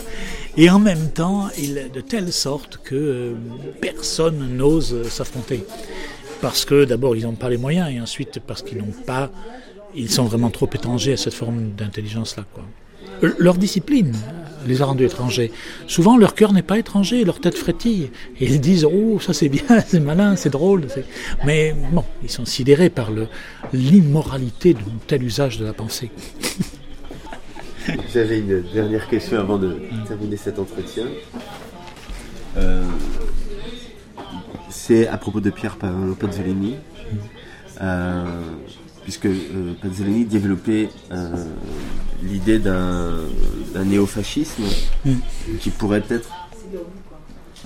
Et en même temps, de telle sorte que euh, personne n'ose s'affronter parce que d'abord ils n'ont pas les moyens et ensuite parce qu'ils n'ont pas, ils sont vraiment trop étrangers à cette forme d'intelligence là. Quoi. leur discipline les a rendus étrangers. Souvent, leur cœur n'est pas étranger, leur tête frétille. Et ils disent Oh, ça c'est bien, c'est malin, c'est drôle. Mais bon, ils sont sidérés par l'immoralité d'un tel usage de la pensée. J'avais une dernière question avant de terminer cet entretien. Euh, c'est à propos de Pierre Paolo Pazzolini. Euh, puisque euh, Pazzolini développait l'idée d'un néofascisme qui pourrait être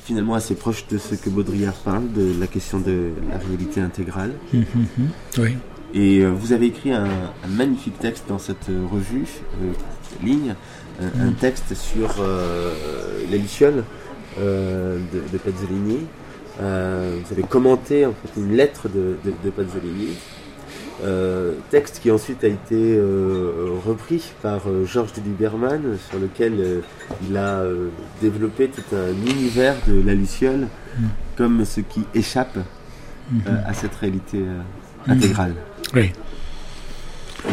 finalement assez proche de ce que Baudrillard parle, de la question de la réalité intégrale. Oui. Et euh, vous avez écrit un, magnifique texte dans cette revue, euh, ligne, un, texte sur euh, les Lucioles de, de Pazzolini. Vous avez commenté en fait une lettre de, de, de Pazzolini euh, texte qui ensuite a été euh, repris par euh, Georges de sur lequel il a développé tout un univers de la Luciole mm. comme ce qui échappe mm-hmm. à cette réalité mm. intégrale. Oui.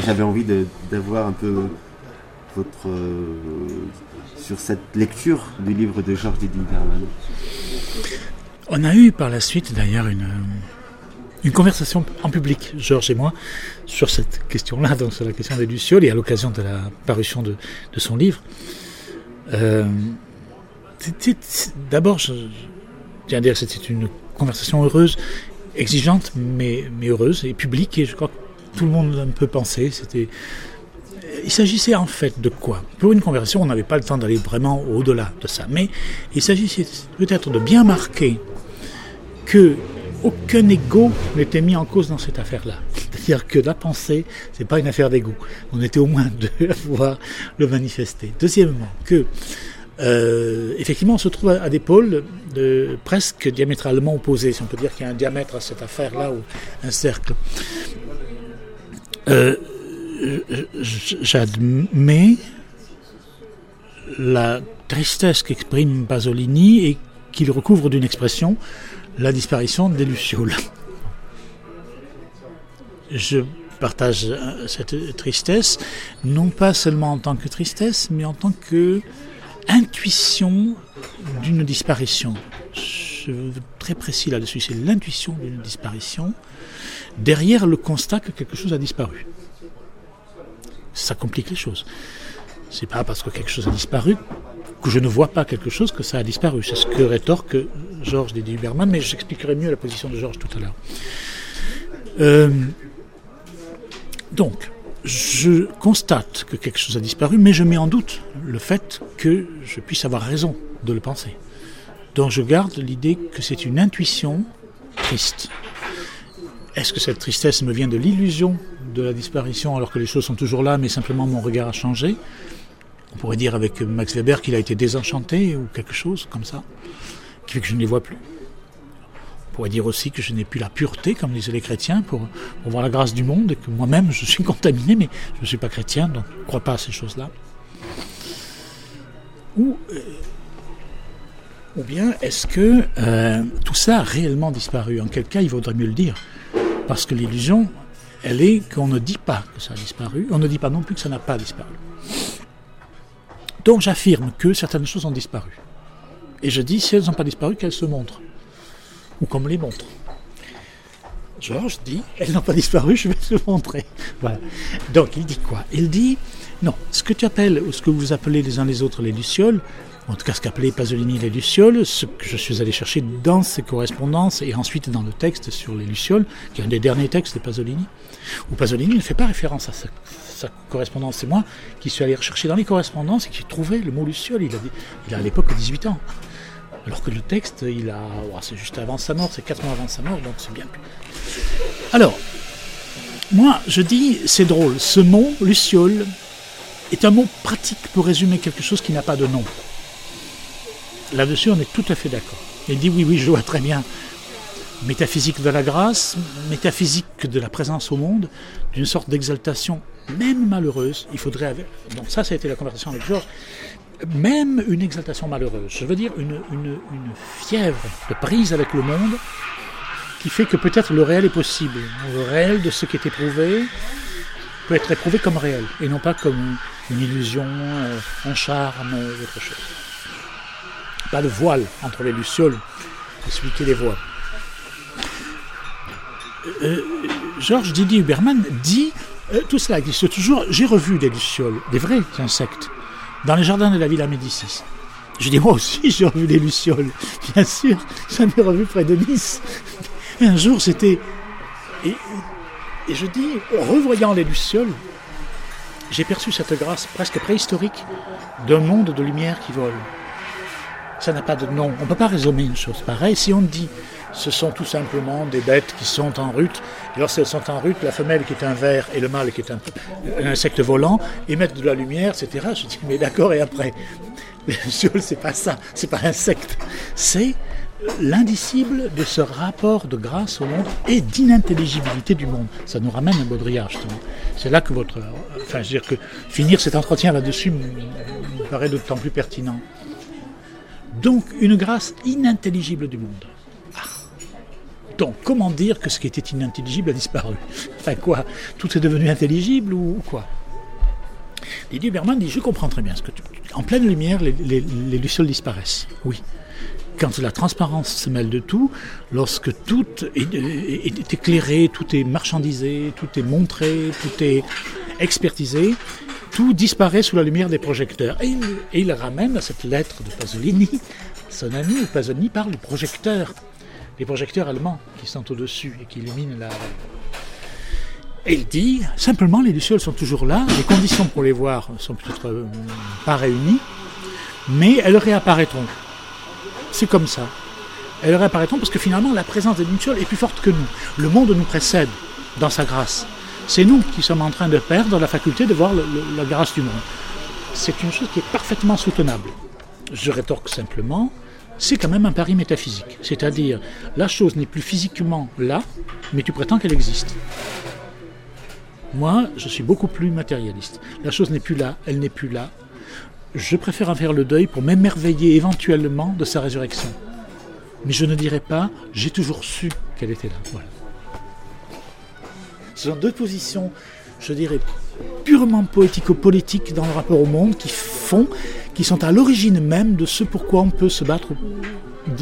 J'avais envie d'avoir un peu votre sur cette lecture du livre de Georges de Liberman. On a eu par la suite d'ailleurs une une conversation en public, Georges et moi, sur cette question-là, donc sur la question des Lucioles, et à l'occasion de la parution de, son livre. Euh, D'abord, je, tiens à dire que c'était une conversation heureuse, exigeante, mais, mais heureuse et publique, et je crois que tout le monde peut penser. C'était il s'agissait en fait de quoi? Pour une conversation, on n'avait pas le temps d'aller vraiment au-delà de ça, mais il s'agissait peut-être de bien marquer que aucun ego n'était mis en cause dans cette affaire-là. C'est-à-dire que la pensée, c'est pas une affaire d'ego. On était au moins deux à pouvoir le manifester. Deuxièmement, que euh, effectivement, on se trouve à, des pôles presque diamétralement opposés, si on peut dire qu'il y a un diamètre à cette affaire-là ou un cercle. Euh, J'admets la tristesse qu'exprime Pasolini et qu'il recouvre d'une expression la disparition des Lucioles. Je partage euh, cette tristesse, non pas seulement en tant que tristesse, mais en tant que intuition d'une disparition. Je veux très précis là-dessus, c'est l'intuition d'une disparition derrière le constat que quelque chose a disparu. Ça complique les choses. C'est pas parce que quelque chose a disparu que je ne vois pas quelque chose que ça a disparu. C'est ce que rétorque Georges Didier Huberman, mais j'expliquerai mieux la position de Georges tout à l'heure. Euh, donc, je constate que quelque chose a disparu, mais je mets en doute le fait que je puisse avoir raison de le penser. Donc je garde l'idée que c'est une intuition triste. Est-ce que cette tristesse me vient de l'illusion de la disparition alors que les choses sont toujours là, mais simplement mon regard a changé On pourrait dire avec Max Weber qu'il a été désenchanté ou quelque chose comme ça qui fait que je ne les vois plus. On pourrait dire aussi que je n'ai plus la pureté, comme disaient les chrétiens, pour, voir la grâce du monde, et que moi-même je suis contaminé, mais je ne suis pas chrétien, donc je ne crois pas à ces choses-là. Ou, euh, bien est-ce que euh, tout ça a réellement disparu? En quel cas il vaudrait mieux le dire? Parce que l'illusion, elle est qu'on ne dit pas que ça a disparu, on ne dit pas non plus que ça n'a pas disparu. Donc j'affirme que certaines choses ont disparu. Et je dis, si elles n'ont pas disparu, qu'elles se montrent. Ou qu'on me les montre. Georges dit, elles n'ont pas disparu, je vais te montrer. Voilà. Donc il dit quoi? Il dit, non, ce que tu appelles, ou ce que vous appelez les uns les autres les lucioles, en tout cas ce qu'appelait Pasolini les lucioles, ce que je suis allé chercher dans ses correspondances et ensuite dans le texte sur les lucioles, qui est un des derniers textes de Pasolini, où Pasolini ne fait pas référence à sa, correspondance. C'est moi qui suis allé rechercher dans les correspondances et qui ai trouvé le mot luciole. Il a, il a à l'époque 18 ans. Alors que le texte, il a, c'est juste avant sa mort, c'est 4 mois avant sa mort, donc c'est bien plus. Alors, moi, je dis, c'est drôle, ce mot, luciole, est un mot pratique pour résumer quelque chose qui n'a pas de nom. Là-dessus, on est tout à fait d'accord. Il dit, oui, oui, je vois très bien. Métaphysique de la grâce, métaphysique de la présence au monde, d'une sorte d'exaltation, même malheureuse. Il faudrait. Donc, ça, ça a été la conversation avec Georges même une exaltation malheureuse, je veux dire une, fièvre de prise avec le monde qui fait que peut-être le réel est possible. Le réel de ce qui est éprouvé peut être éprouvé comme réel et non pas comme une illusion, euh, un charme, autre chose. Pas de voile entre les lucioles et celui les voit. Euh, Georges Didier Huberman dit tout cela existe toujours. J'ai revu des lucioles, des vrais insectes, dans les jardins de la Villa Médicis. Je dis, moi aussi, j'ai revu des lucioles. Bien sûr, j'en ai revu près de Nice. un jour, c'était. Et, et, je dis, revoyant les lucioles, j'ai perçu cette grâce presque préhistorique d'un monde de lumière qui vole. Ça n'a pas de nom. On ne peut pas résumer une chose pareille. Si on dit ce sont tout simplement des bêtes qui sont en rute. Et lorsqu'elles sont en rute, la femelle qui est un ver et le mâle qui est un, insecte volant émettent de la lumière, etc. Je dis, mais d'accord, et après? Lucioles, c'est pas ça, c'est pas insecte. C'est l'indicible de ce rapport de grâce au monde et d'inintelligibilité du monde. Ça nous ramène à Baudrillard, justement. C'est là que votre. Enfin, je veux dire que finir cet entretien là-dessus me paraît d'autant plus pertinent. Donc, une grâce inintelligible du monde. Donc, comment dire que ce qui était inintelligible a disparu Enfin, quoi Tout est devenu intelligible ou quoi Didier Berman dit Je comprends très bien ce que tu. En pleine lumière, les, lucioles disparaissent. Oui. Quand la transparence se mêle de tout, lorsque tout est, éclairé, tout est marchandisé, tout est montré, tout est expertisé, tout disparaît sous la lumière des projecteurs. Et il, ramène à cette lettre de Pasolini, son ami Pasolini parle du projecteur les projecteurs allemands qui sont au-dessus et qui illuminent la. Et il dit simplement les lucioles sont toujours là, les conditions pour les voir sont peut-être euh, pas réunies, mais elles réapparaîtront. C'est comme ça. Elles réapparaîtront parce que finalement la présence des lucioles est plus forte que nous. Le monde nous précède dans sa grâce. C'est nous qui sommes en train de perdre la faculté de voir la grâce du monde. C'est une chose qui est parfaitement soutenable. Je rétorque simplement, c'est quand même un pari métaphysique. C'est-à-dire, la chose n'est plus physiquement là, mais tu prétends qu'elle existe. Moi, je suis beaucoup plus matérialiste. La chose n'est plus là, elle n'est plus là. Je préfère en faire le deuil pour m'émerveiller éventuellement de sa résurrection. Mais je ne dirais pas, j'ai toujours su qu'elle était là. Ce sont deux positions, je dirais, purement poético-politiques dans le rapport au monde qui font qui sont à l'origine même de ce pourquoi on peut se battre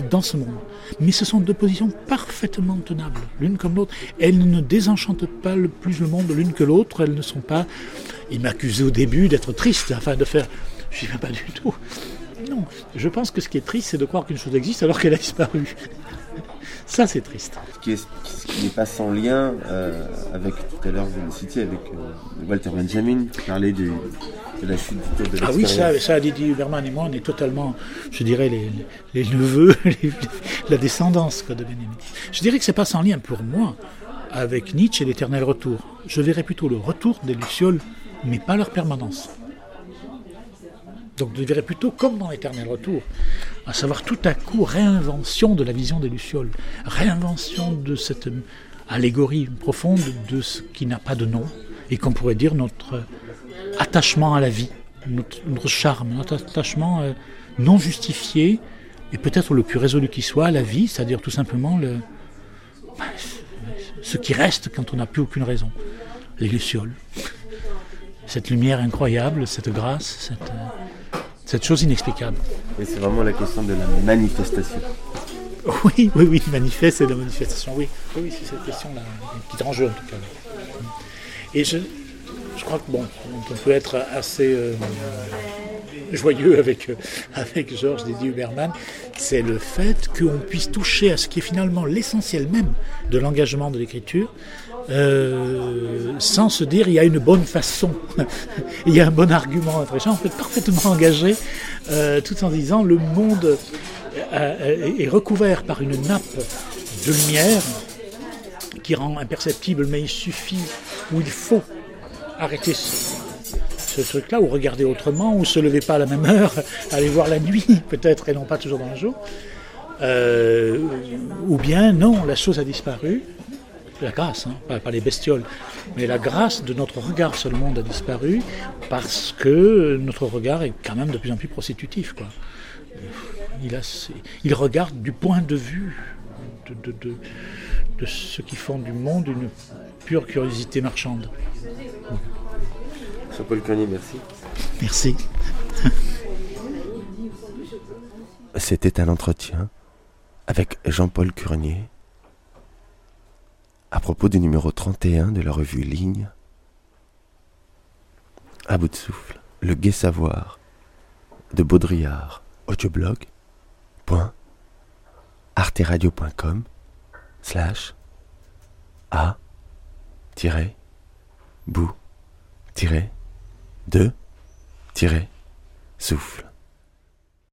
dans ce monde. Mais ce sont deux positions parfaitement tenables, l'une comme l'autre. Elles ne désenchantent pas le plus le monde l'une que l'autre. Elles ne sont pas. Il m'accusait au début d'être triste, afin de faire. Je ne pas du tout. Non, je pense que ce qui est triste, c'est de croire qu'une chose existe alors qu'elle a disparu. Ça, c'est triste. Ce qui n'est pas sans lien euh, avec, tout à l'heure, vous le citiez, avec euh, Walter Benjamin, qui parlait de, la chute du de Ah oui, ça, ça, Didier Huberman et moi, on est totalement, je dirais, les, neveux, la descendance de Benjamin. Je dirais que c'est pas sans lien pour moi avec Nietzsche et l'éternel retour. Je verrais plutôt le retour des Lucioles, mais pas leur permanence. Donc je verrais plutôt comme dans l'éternel retour, à savoir tout à coup réinvention de la vision des Lucioles, réinvention de cette allégorie profonde de ce qui n'a pas de nom, et qu'on pourrait dire notre attachement à la vie, notre, charme, notre attachement euh, non justifié, et peut-être le plus résolu qui soit la vie, c'est-à-dire tout simplement le, ce qui reste quand on n'a plus aucune raison, les Lucioles. Cette lumière incroyable, cette grâce, cette... Cette chose inexplicable. Et c'est vraiment la question de la manifestation. Oui, oui, oui, manifeste et la manifestation, oui. Oui, c'est cette question-là qui est en jeu en tout cas. Et je, je crois que bon, on peut être assez euh, joyeux avec, euh, avec Georges Didier Huberman, c'est le fait qu'on puisse toucher à ce qui est finalement l'essentiel même de l'engagement de l'écriture, euh, sans se dire il y a une bonne façon, il y a un bon argument après On peut être parfaitement engagé euh, tout en disant le monde euh, est recouvert par une nappe de lumière qui rend imperceptible, mais il suffit ou il faut arrêter ce, truc-là, ou regarder autrement, ou se lever pas à la même heure, aller voir la nuit peut-être et non pas toujours dans le jour. ou bien non, la chose a disparu, la grâce, hein, pas, les bestioles, mais la grâce de notre regard sur le monde a disparu parce que notre regard est quand même de plus en plus prostitutif. Quoi. Il, a, il regarde du point de vue de, de, de, ceux qui font du monde une pure curiosité marchande. Jean-Paul merci. Merci. C'était un entretien avec Jean-Paul Curnier à propos du numéro 31 de la revue Ligne. À bout de souffle, le gai savoir de Baudrillard, audioblog, point, arteradio.com, slash, a, tiré, bout, tiré, de, tiré, souffle.